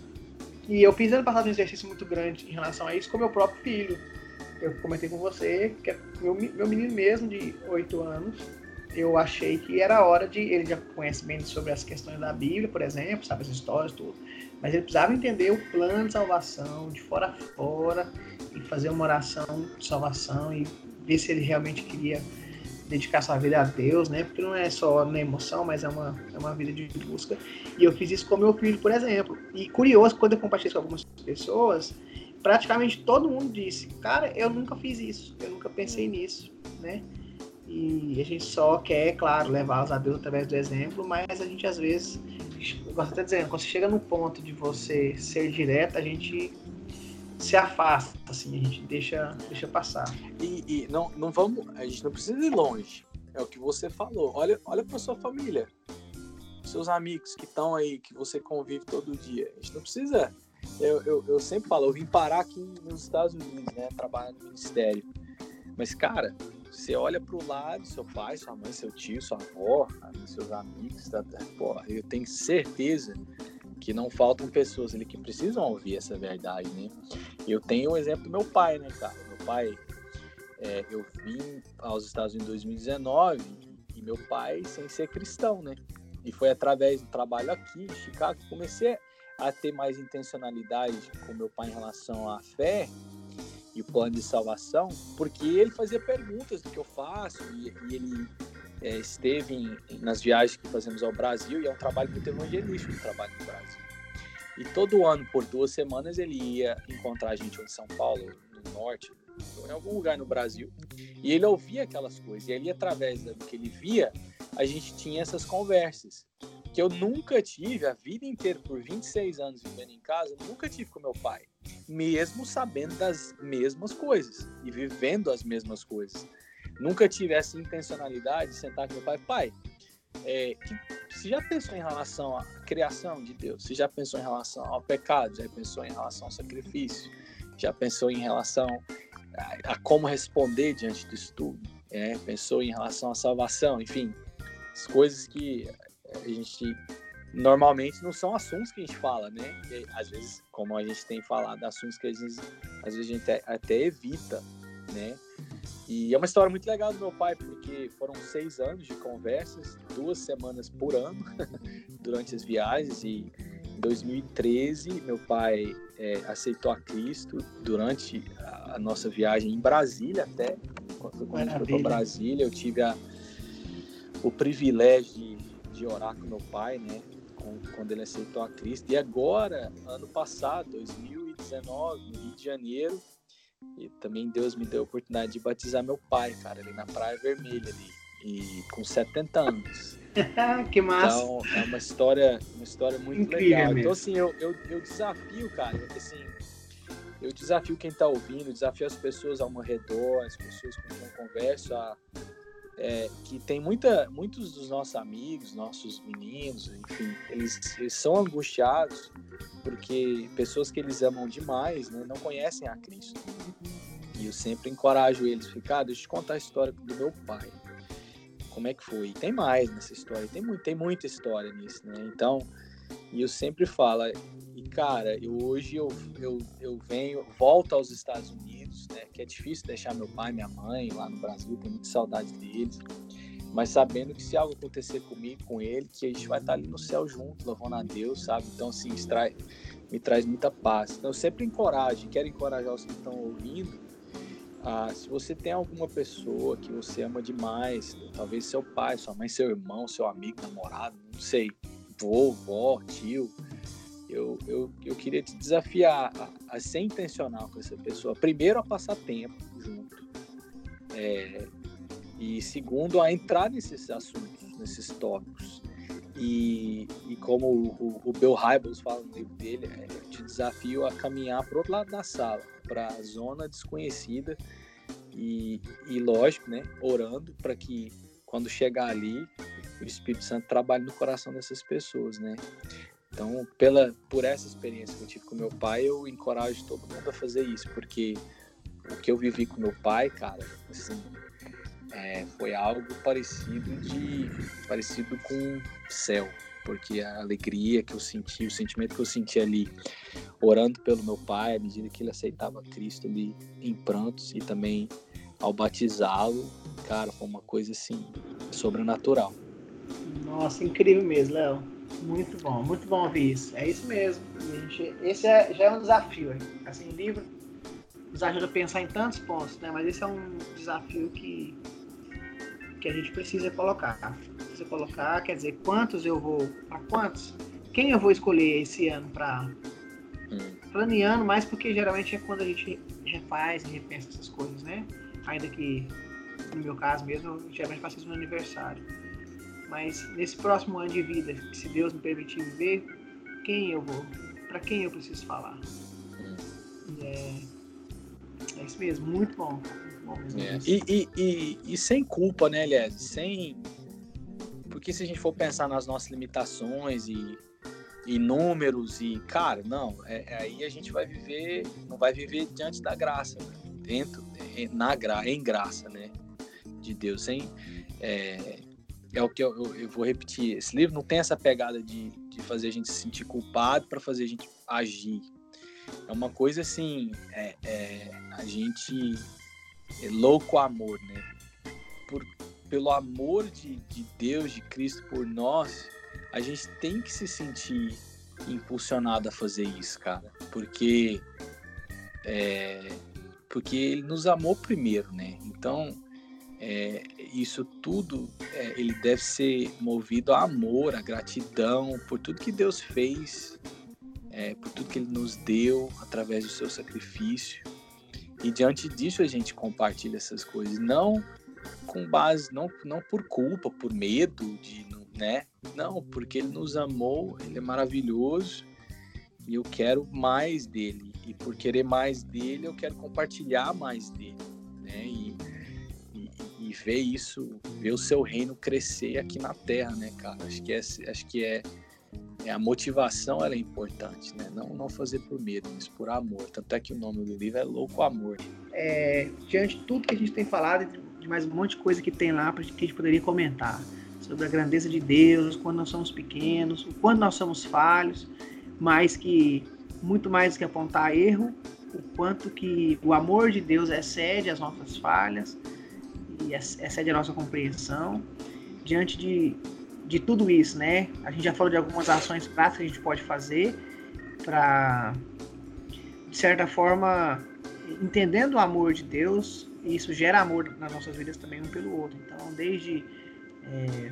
E eu fiz ano passado um exercício muito grande em relação a isso com meu próprio filho. Eu comentei com você, que é meu, meu menino mesmo, de 8 anos, eu achei que era hora de. Ele já conhece bem sobre as questões da Bíblia, por exemplo, sabe as histórias, tudo. Mas ele precisava entender o plano de salvação, de fora a fora, e fazer uma oração de salvação e ver se ele realmente queria dedicar sua vida a Deus, né? Porque não é só na emoção, mas é uma, é uma vida de busca. E eu fiz isso com meu filho, por exemplo. E curioso, quando eu compartilhei com algumas pessoas, praticamente todo mundo disse: Cara, eu nunca fiz isso, eu nunca pensei nisso, né? E a gente só quer, claro, levá-los a Deus através do exemplo, mas a gente às vezes, gosto até dizendo, quando você chega no ponto de você ser direto, a gente se afasta, assim, a gente deixa, deixa passar. E, e não, não vamos, a gente não precisa ir longe. É o que você falou. Olha, olha para sua família, seus amigos que estão aí, que você convive todo dia. A gente não precisa eu, eu, eu, sempre falo, eu vim parar aqui nos Estados Unidos, né? Trabalhar no ministério. Mas, cara, você olha pro lado, seu pai, sua mãe, seu tio, sua avó, seus amigos, tá, tá, pô, eu tenho certeza que não faltam pessoas ali que precisam ouvir essa verdade, né? Eu tenho o exemplo do meu pai, né, cara? Meu pai, é, eu vim aos Estados Unidos em 2019 e meu pai sem ser cristão, né? E foi através do trabalho aqui em Chicago que comecei a ter mais intencionalidade com meu pai em relação à fé e o plano de salvação, porque ele fazia perguntas do que eu faço e, e ele é, esteve em, nas viagens que fazemos ao Brasil e é um trabalho muito evangelístico o trabalho no Brasil. E todo ano, por duas semanas, ele ia encontrar a gente em São Paulo, no norte, em algum lugar no Brasil, e ele ouvia aquelas coisas. E ali, através do que ele via, a gente tinha essas conversas que eu nunca tive a vida inteira, por 26 anos vivendo em casa, nunca tive com meu pai, mesmo sabendo das mesmas coisas e vivendo as mesmas coisas. Nunca tive essa intencionalidade de sentar com meu pai, pai, é, que, você já pensou em relação à criação de Deus? Você já pensou em relação ao pecado? Já pensou em relação ao sacrifício? Já pensou em relação a, a como responder diante disso tudo? É, pensou em relação à salvação? Enfim, as coisas que a gente normalmente não são assuntos que a gente fala, né? E, às vezes, como a gente tem falado, assuntos que a gente, às vezes a gente até evita, né? E é uma história muito legal do meu pai, porque foram seis anos de conversas, duas semanas por ano, [LAUGHS] durante as viagens. E em 2013, meu pai é, aceitou a Cristo durante a, a, nossa viagem em Brasília, até. Quando gente foi para Brasília, eu tive a, o privilégio de, de orar com meu pai, né? Quando ele aceitou a Cristo. E agora, ano passado, 2019, no Rio de Janeiro, e também Deus me deu a oportunidade de batizar meu pai, cara, ali na Praia Vermelha ali, e com 70 anos. [LAUGHS] que massa. Então, é uma história, uma história muito Incrível legal. Mesmo. Então, assim, eu, eu, eu desafio, cara, assim, eu desafio quem está ouvindo, desafio as pessoas ao meu redor, as pessoas com quem eu converso, a, é, que tem muita, muitos dos nossos amigos, nossos meninos, enfim, eles, eles, são angustiados porque pessoas que eles amam demais né, não conhecem a Cristo. E eu sempre encorajo eles, ficar, ah, deixa eu te contar a história do meu pai. Como é que foi? E tem mais nessa história, tem, muito, tem muita história nisso, né? Então, e eu sempre falo, cara, eu, hoje eu, eu, eu venho, volto aos Estados Unidos, né? Que é difícil deixar meu pai, minha mãe lá no Brasil, tenho muita saudade deles. Mas sabendo que se algo acontecer comigo, com ele, que a gente vai estar ali no céu junto, louvando a Deus, sabe? Então, assim, extrai, me traz muita paz. Então, eu sempre encorajo, quero encorajar os que estão ouvindo. Ah, se você tem alguma pessoa que você ama demais, talvez seu pai, sua mãe, seu irmão, seu amigo, namorado, não sei, vovó, tio, eu, eu, eu queria te desafiar a, a, ser intencional com essa pessoa. Primeiro, a passar tempo junto. É, e segundo, a entrar nesses assuntos, nesses tópicos. E, e como o, o Bill Hybels fala no livro dele, é, eu te desafio a caminhar para outro lado da sala, para a zona desconhecida e, e, lógico, né, orando para que quando chegar ali, o Espírito Santo trabalhe no coração dessas pessoas, né? Então, pela, por essa experiência que eu tive com meu pai, eu encorajo todo mundo a fazer isso, porque o que eu vivi com meu pai, cara, assim, é, foi algo parecido de parecido com céu, porque a alegria que eu senti, o sentimento que eu senti ali, orando pelo meu pai, à medida que ele aceitava Cristo ali em prantos e também ao batizá-lo, cara, foi uma coisa assim sobrenatural. Nossa, incrível mesmo, Léo. Muito bom, muito bom ouvir isso. É isso mesmo. Gente, esse é, já é um desafio. Assim, o livro nos ajuda a pensar em tantos pontos, né? Mas esse é um desafio que, que a gente precisa colocar. Precisa colocar, quer dizer, quantos eu vou. Para quantos? Quem eu vou escolher esse ano para. Hum. Planeando mais porque geralmente é quando a gente refaz e repensa essas coisas, né? Ainda que, no meu caso mesmo, eu geralmente faço isso no aniversário mas nesse próximo ano de vida, se Deus me permitir viver, quem eu vou? Para quem eu preciso falar? É, é isso mesmo, muito bom. Muito bom é. e, e, e, e, sem culpa, né, Elias? Sem. Porque se a gente for pensar nas nossas limitações e e números e cara, não, é, é, aí a gente vai viver, não vai viver diante da graça, né? dentro, é, na gra, em graça, né, de Deus, hein? É, é o que eu, eu, eu, vou repetir. Esse livro não tem essa pegada de, de fazer a gente se sentir culpado para fazer a gente agir. É uma coisa assim, é, é a gente é louco amor, né? Por, pelo amor de, de Deus, de Cristo por nós, a gente tem que se sentir impulsionado a fazer isso, cara, porque é, porque ele nos amou primeiro, né? Então é, isso tudo é, ele deve ser movido a amor, a gratidão por tudo que Deus fez, é, por tudo que Ele nos deu através do seu sacrifício. E diante disso a gente compartilha essas coisas, não com base, não, não por culpa, por medo de né? Não, porque ele nos amou, ele é maravilhoso e eu quero mais dele. E por querer mais dele, eu quero compartilhar mais dele, ver isso, ver o seu reino crescer aqui na Terra, né, cara? Acho que é, acho que é, é a motivação ela é importante, né? Não, não fazer por medo, mas por amor. Tanto é que o nome do livro é Louco Amor. É, diante de tudo que a gente tem falado, de mais um monte de coisa que tem lá que a gente poderia comentar sobre a grandeza de Deus, quando nós somos pequenos, o quanto nós somos falhos, mas que muito mais que apontar erro, o quanto que o amor de Deus excede as nossas falhas e excede a nossa compreensão. Diante de, de tudo isso, né? A gente já falou de algumas ações práticas que a gente pode fazer para, de certa forma, entendendo o amor de Deus, isso gera amor nas nossas vidas também um pelo outro. Então, desde é,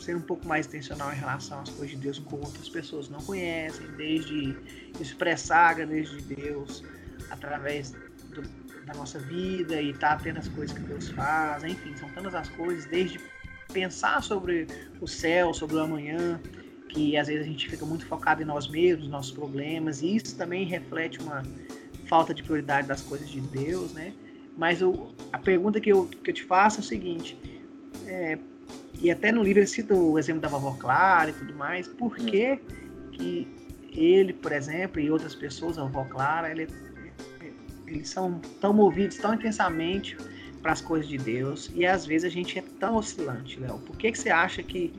ser um pouco mais intencional em relação às coisas de Deus com outras pessoas não conhecem, desde expressar a grandeza de Deus através da nossa vida e estar tá atento às coisas que Deus faz, enfim, são tantas as coisas, desde pensar sobre o céu, sobre o amanhã, que às vezes a gente fica muito focado em nós mesmos, nossos problemas, e isso também reflete uma falta de prioridade das coisas de Deus, né? Mas eu, a pergunta que eu, que eu te faço é o seguinte: é, e até no livro ele cita o exemplo da vovó Clara e tudo mais. Por que, que ele, por exemplo, e outras pessoas, a vovó Clara, ele, eles são tão movidos tão intensamente para as coisas de Deus e às vezes a gente é tão oscilante, Léo. Por que, que você acha que,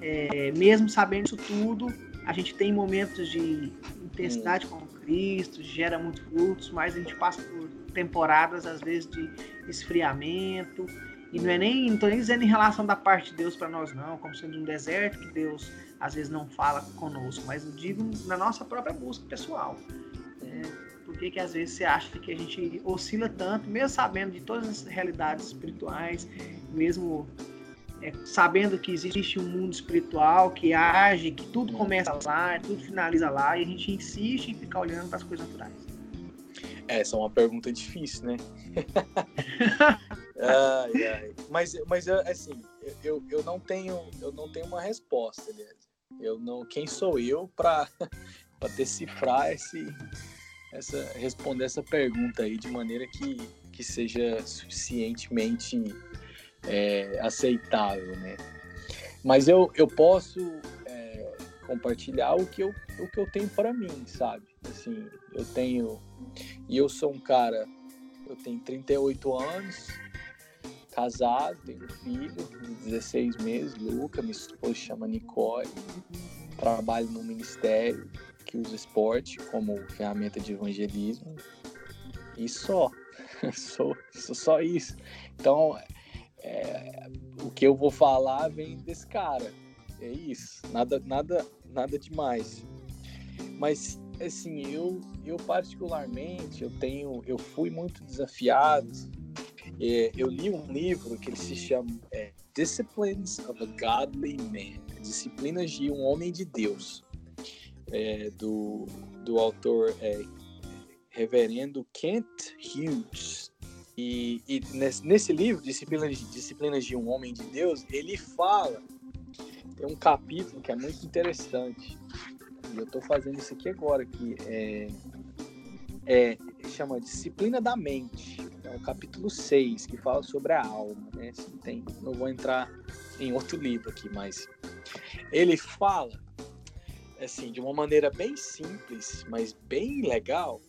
é, mesmo sabendo isso tudo, a gente tem momentos de intensidade com Cristo, gera muitos frutos, mas a gente passa por temporadas, às vezes, de esfriamento e não é nem, não tô nem dizendo em relação da parte de Deus para nós, não, como sendo um deserto que Deus às vezes não fala conosco, mas eu digo na nossa própria busca pessoal. É, por que, que às vezes você acha que a gente oscila tanto, mesmo sabendo de todas as realidades espirituais, mesmo é, sabendo que existe um mundo espiritual que age, que tudo começa lá, tudo finaliza lá, e a gente insiste em ficar olhando para as coisas naturais? Essa é uma pergunta difícil, né? [LAUGHS] ai, ai. Mas, mas assim, eu, eu não tenho eu não tenho uma resposta, aliás. Eu não, quem sou eu para [LAUGHS] para decifrar esse essa responder essa pergunta aí de maneira que, que seja suficientemente é, aceitável, né? Mas eu, eu posso é, compartilhar o que eu, o que eu tenho para mim, sabe? Assim, eu tenho e eu sou um cara, eu tenho 38 anos, casado, tenho um filho de 16 meses, Luca, minha esposa chama Nicole, trabalho no ministério que usa esporte como ferramenta de evangelismo e só, [LAUGHS] sou, sou só isso. Então, é, o que eu vou falar vem desse cara, é isso, nada, nada, nada demais. Mas assim, eu, eu particularmente, eu tenho, eu fui muito desafiado. É, eu li um livro que ele se chama é, Disciplines of a Godly Man, Disciplinas de um Homem de Deus, é, do, do autor é, Reverendo Kent Hughes. E, e nesse, nesse, livro, Disciplinas, Disciplinas de um Homem de Deus, ele fala, tem um capítulo que é muito interessante, e eu estou fazendo isso aqui agora, que é, é, chama Disciplina da Mente. É o capítulo 6, que fala sobre a alma. Né? Tem, não vou entrar em outro livro aqui, mas ele fala assim, de uma maneira bem simples, mas bem legal,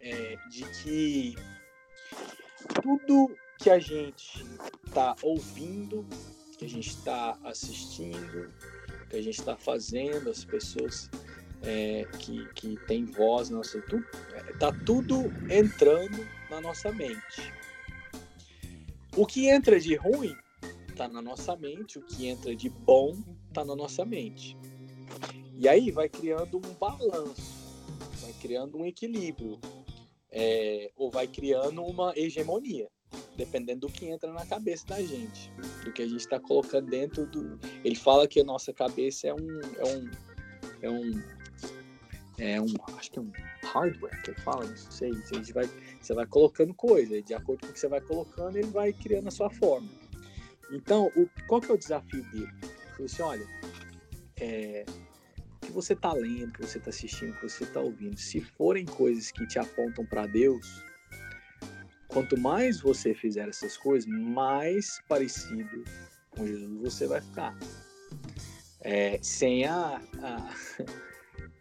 é, de que tudo que a gente está ouvindo, que a gente está assistindo, que a gente está fazendo, as pessoas é, que, que têm voz, nossa, tudo, é, tá tudo entrando na nossa mente. O que entra de ruim está na nossa mente, o que entra de bom está na nossa mente. E aí vai criando um balanço, vai criando um equilíbrio, é, ou vai criando uma hegemonia, dependendo do que entra na cabeça da gente, do que a gente está colocando dentro do. Ele fala que a nossa cabeça é um, é um, é um, é um, acho que é um hardware que ele fala, não sei. Gente vai, você vai colocando coisa, de acordo com o que você vai colocando, ele vai criando a sua forma. Então, o, qual que é o desafio dele? Ele falou assim, olha, é, que você está lendo, que você está assistindo, que você está ouvindo, se forem coisas que te apontam para Deus, quanto mais você fizer essas coisas, mais parecido com Jesus você vai ficar. É, sem a, a,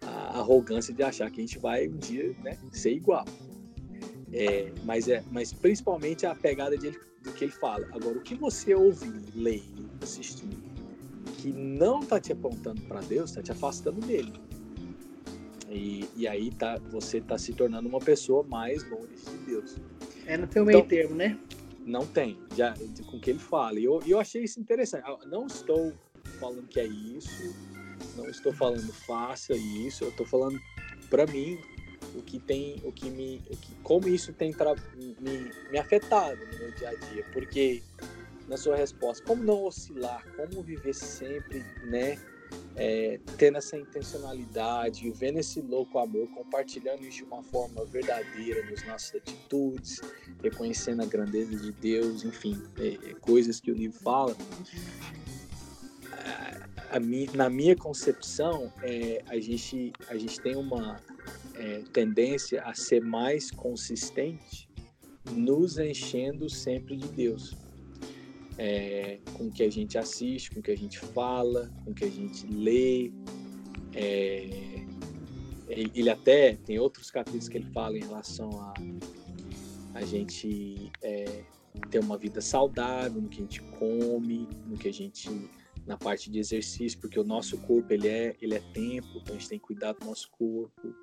[LAUGHS] a, arrogância de achar que a gente vai um dia né, ser igual. É, mas, é, mas principalmente a pegada de, do que ele fala. Agora, o que você ouvir, ler, assistir, que não está te apontando para Deus, está te afastando dele. E, e aí tá, você está se tornando uma pessoa mais longe de Deus. É no teu meio então, termo, né? Não tem, já com o que ele fala. E eu, eu achei isso interessante. Não estou falando que é isso, não estou falando faça isso, eu estou falando para mim o que tem, o que me, o que, como isso tem pra, me, me afetado no meu dia a dia, porque na sua resposta. Como não oscilar? Como viver sempre, né? É, tendo essa intencionalidade, vivendo esse louco amor, compartilhando isso de uma forma verdadeira nas nossas atitudes, reconhecendo a grandeza de Deus, enfim, é, é, coisas que o livro fala. A, a, na minha concepção, é, a, gente, a gente tem uma é, tendência a ser mais consistente, nos enchendo sempre de Deus é, com o que a gente assiste, com o que a gente fala, com o que a gente lê. É, ele até tem outros capítulos que ele fala em relação a a gente é, ter uma vida saudável, no que a gente come, no que a gente na parte de exercício, porque o nosso corpo ele é ele é tempo, então a gente tem que cuidar do nosso corpo.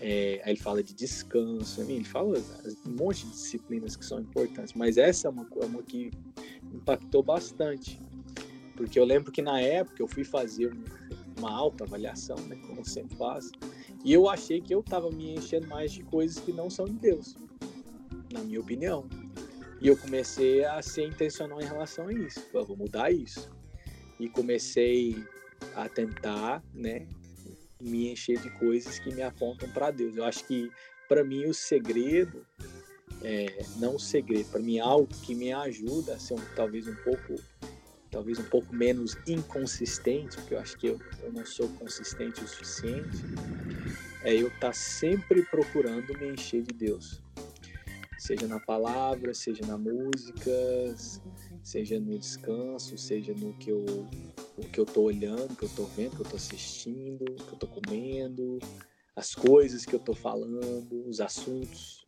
É, aí ele fala de descanso, ele fala um monte de disciplinas que são importantes, mas essa é uma, é uma que impactou bastante. Porque eu lembro que na época eu fui fazer uma alta avaliação, né, como sempre faço, e eu achei que eu estava me enchendo mais de coisas que não são de Deus, na minha opinião. E eu comecei a ser intencional em relação a isso. Eu vou mudar isso. E comecei a tentar, né, me encher de coisas que me apontam para Deus. Eu acho que para mim o segredo é, não o segredo, para mim algo que me ajuda a ser um, talvez um pouco talvez um pouco menos inconsistente, porque eu acho que eu, eu não sou consistente o suficiente, é eu estar tá sempre procurando me encher de Deus. Seja na palavra, seja na música, seja no descanso, seja no que eu o que eu tô olhando, que eu tô vendo, que eu tô assistindo, que eu tô comendo, as coisas que eu tô falando, os assuntos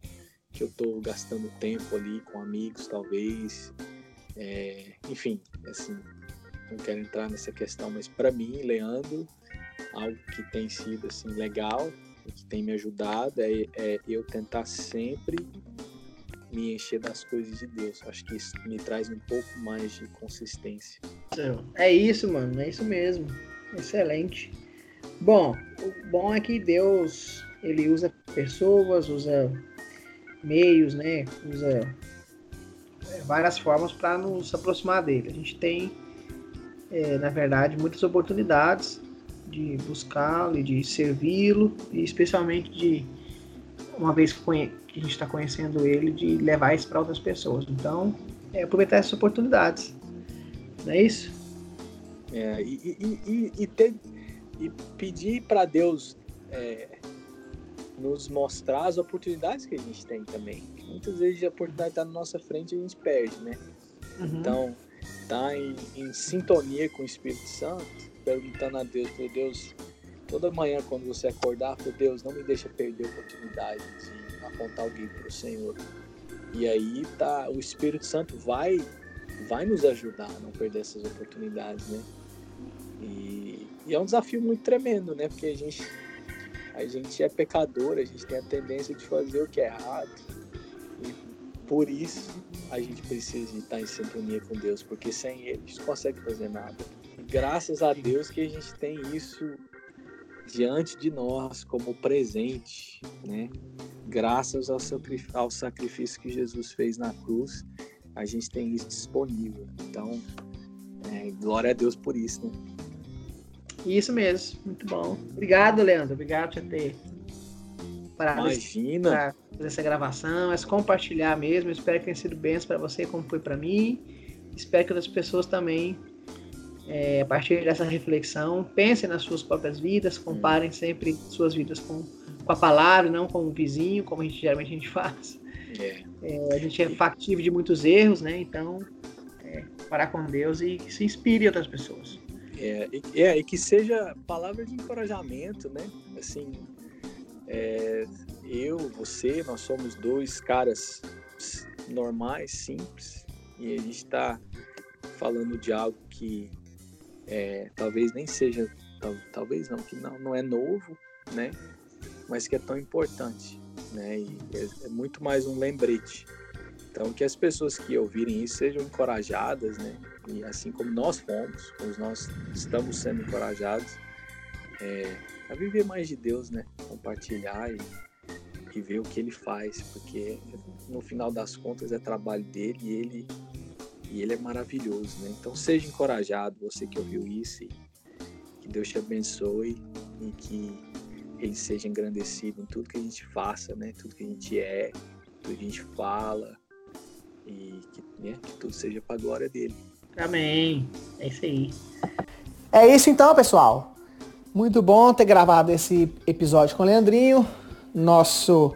que eu estou gastando tempo ali com amigos, talvez. É, enfim, assim, não quero entrar nessa questão, mas para mim, Leandro, algo que tem sido assim legal que tem me ajudado é, é eu tentar sempre me encher das coisas de Deus. Acho que isso me traz um pouco mais de consistência. É isso, mano. É isso mesmo. Excelente. Bom, o bom é que Deus ele usa pessoas, usa meios, né? Usa é, várias formas para nos aproximar dele. A gente tem, é, na verdade, muitas oportunidades de buscá-lo e de servi-lo, e especialmente de, uma vez que, que a gente está conhecendo ele, de levar isso para outras pessoas. Então, é, aproveitar essas oportunidades. Não é isso? É, e, e, e, e, ter, pedir para Deus é, nos mostrar as oportunidades que a gente tem também. Muitas vezes a oportunidade está na nossa frente e a gente perde, né? Uhum. Então, tá em, em, sintonia com o Espírito Santo, perguntando a Deus, meu Deus, toda manhã quando você acordar, por Deus, não me deixa perder a oportunidade de apontar alguém para o Senhor. E aí tá, o Espírito Santo vai vai nos ajudar a não perder essas oportunidades, né? E, e é um desafio muito tremendo, né? Porque a gente a gente é pecador, a gente tem a tendência de fazer o que é errado. E por isso a gente precisa estar em sintonia com Deus, porque sem Ele a gente não consegue fazer nada. E graças a Deus que a gente tem isso diante de nós como presente, né? Graças ao, ao sacrifício que Jesus fez na cruz, a gente tem isso disponível. Então, é, glória a Deus por isso, né? Isso mesmo, muito bom. Obrigado, Leandro. Obrigado por ter parado Imagina. fazer essa gravação, essa compartilhar mesmo. espero que tenha sido bem para você, como foi para mim. Espero que outras pessoas também é, a partir dessa reflexão, pensem nas suas próprias vidas, comparem sempre suas vidas com, com a palavra, não com o vizinho, como a gente, geralmente a gente [LAUGHS] faz. É. É, a gente é factível de muitos erros, né? Então, é, parar com Deus e se inspire outras pessoas. É, e, é, e que seja palavra de encorajamento, né? Assim, é, eu, você, nós somos dois caras normais, simples, e a gente está falando de algo que é, talvez nem seja, tal, talvez não, que não, não é novo, né? Mas que é tão importante, né? E é, é muito mais um lembrete. Então, que as pessoas que ouvirem isso sejam encorajadas, né? E assim como nós fomos, como nós estamos sendo encorajados, é, a viver mais de Deus, né? Compartilhar e, e ver o que Ele faz, porque no final das contas é trabalho dele e Ele e ele é maravilhoso, né? Então seja encorajado, você que ouviu isso, que Deus te abençoe e que ele seja engrandecido em tudo que a gente faça, né? Tudo que a gente é, tudo que a gente fala e que, né? que tudo seja para a glória dele. Amém. É isso aí. É isso então, pessoal. Muito bom ter gravado esse episódio com o Leandrinho. Nosso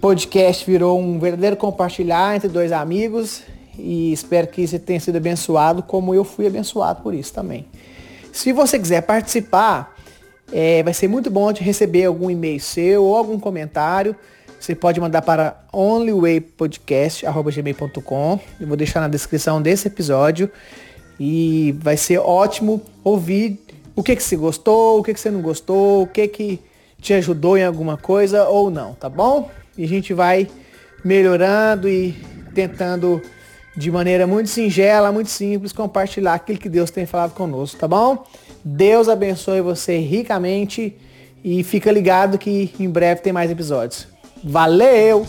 podcast virou um verdadeiro compartilhar entre dois amigos e espero que você tenha sido abençoado como eu fui abençoado por isso também. Se você quiser participar, é, vai ser muito bom de receber algum e-mail seu ou algum comentário. Você pode mandar para onlywaypodcast.gmail.com. Eu vou deixar na descrição desse episódio. E vai ser ótimo ouvir o que, que você gostou, o que, que você não gostou, o que, que te ajudou em alguma coisa ou não, tá bom? E a gente vai melhorando e tentando de maneira muito singela, muito simples, compartilhar aquilo que Deus tem falado conosco, tá bom? Deus abençoe você ricamente e fica ligado que em breve tem mais episódios. Valeu!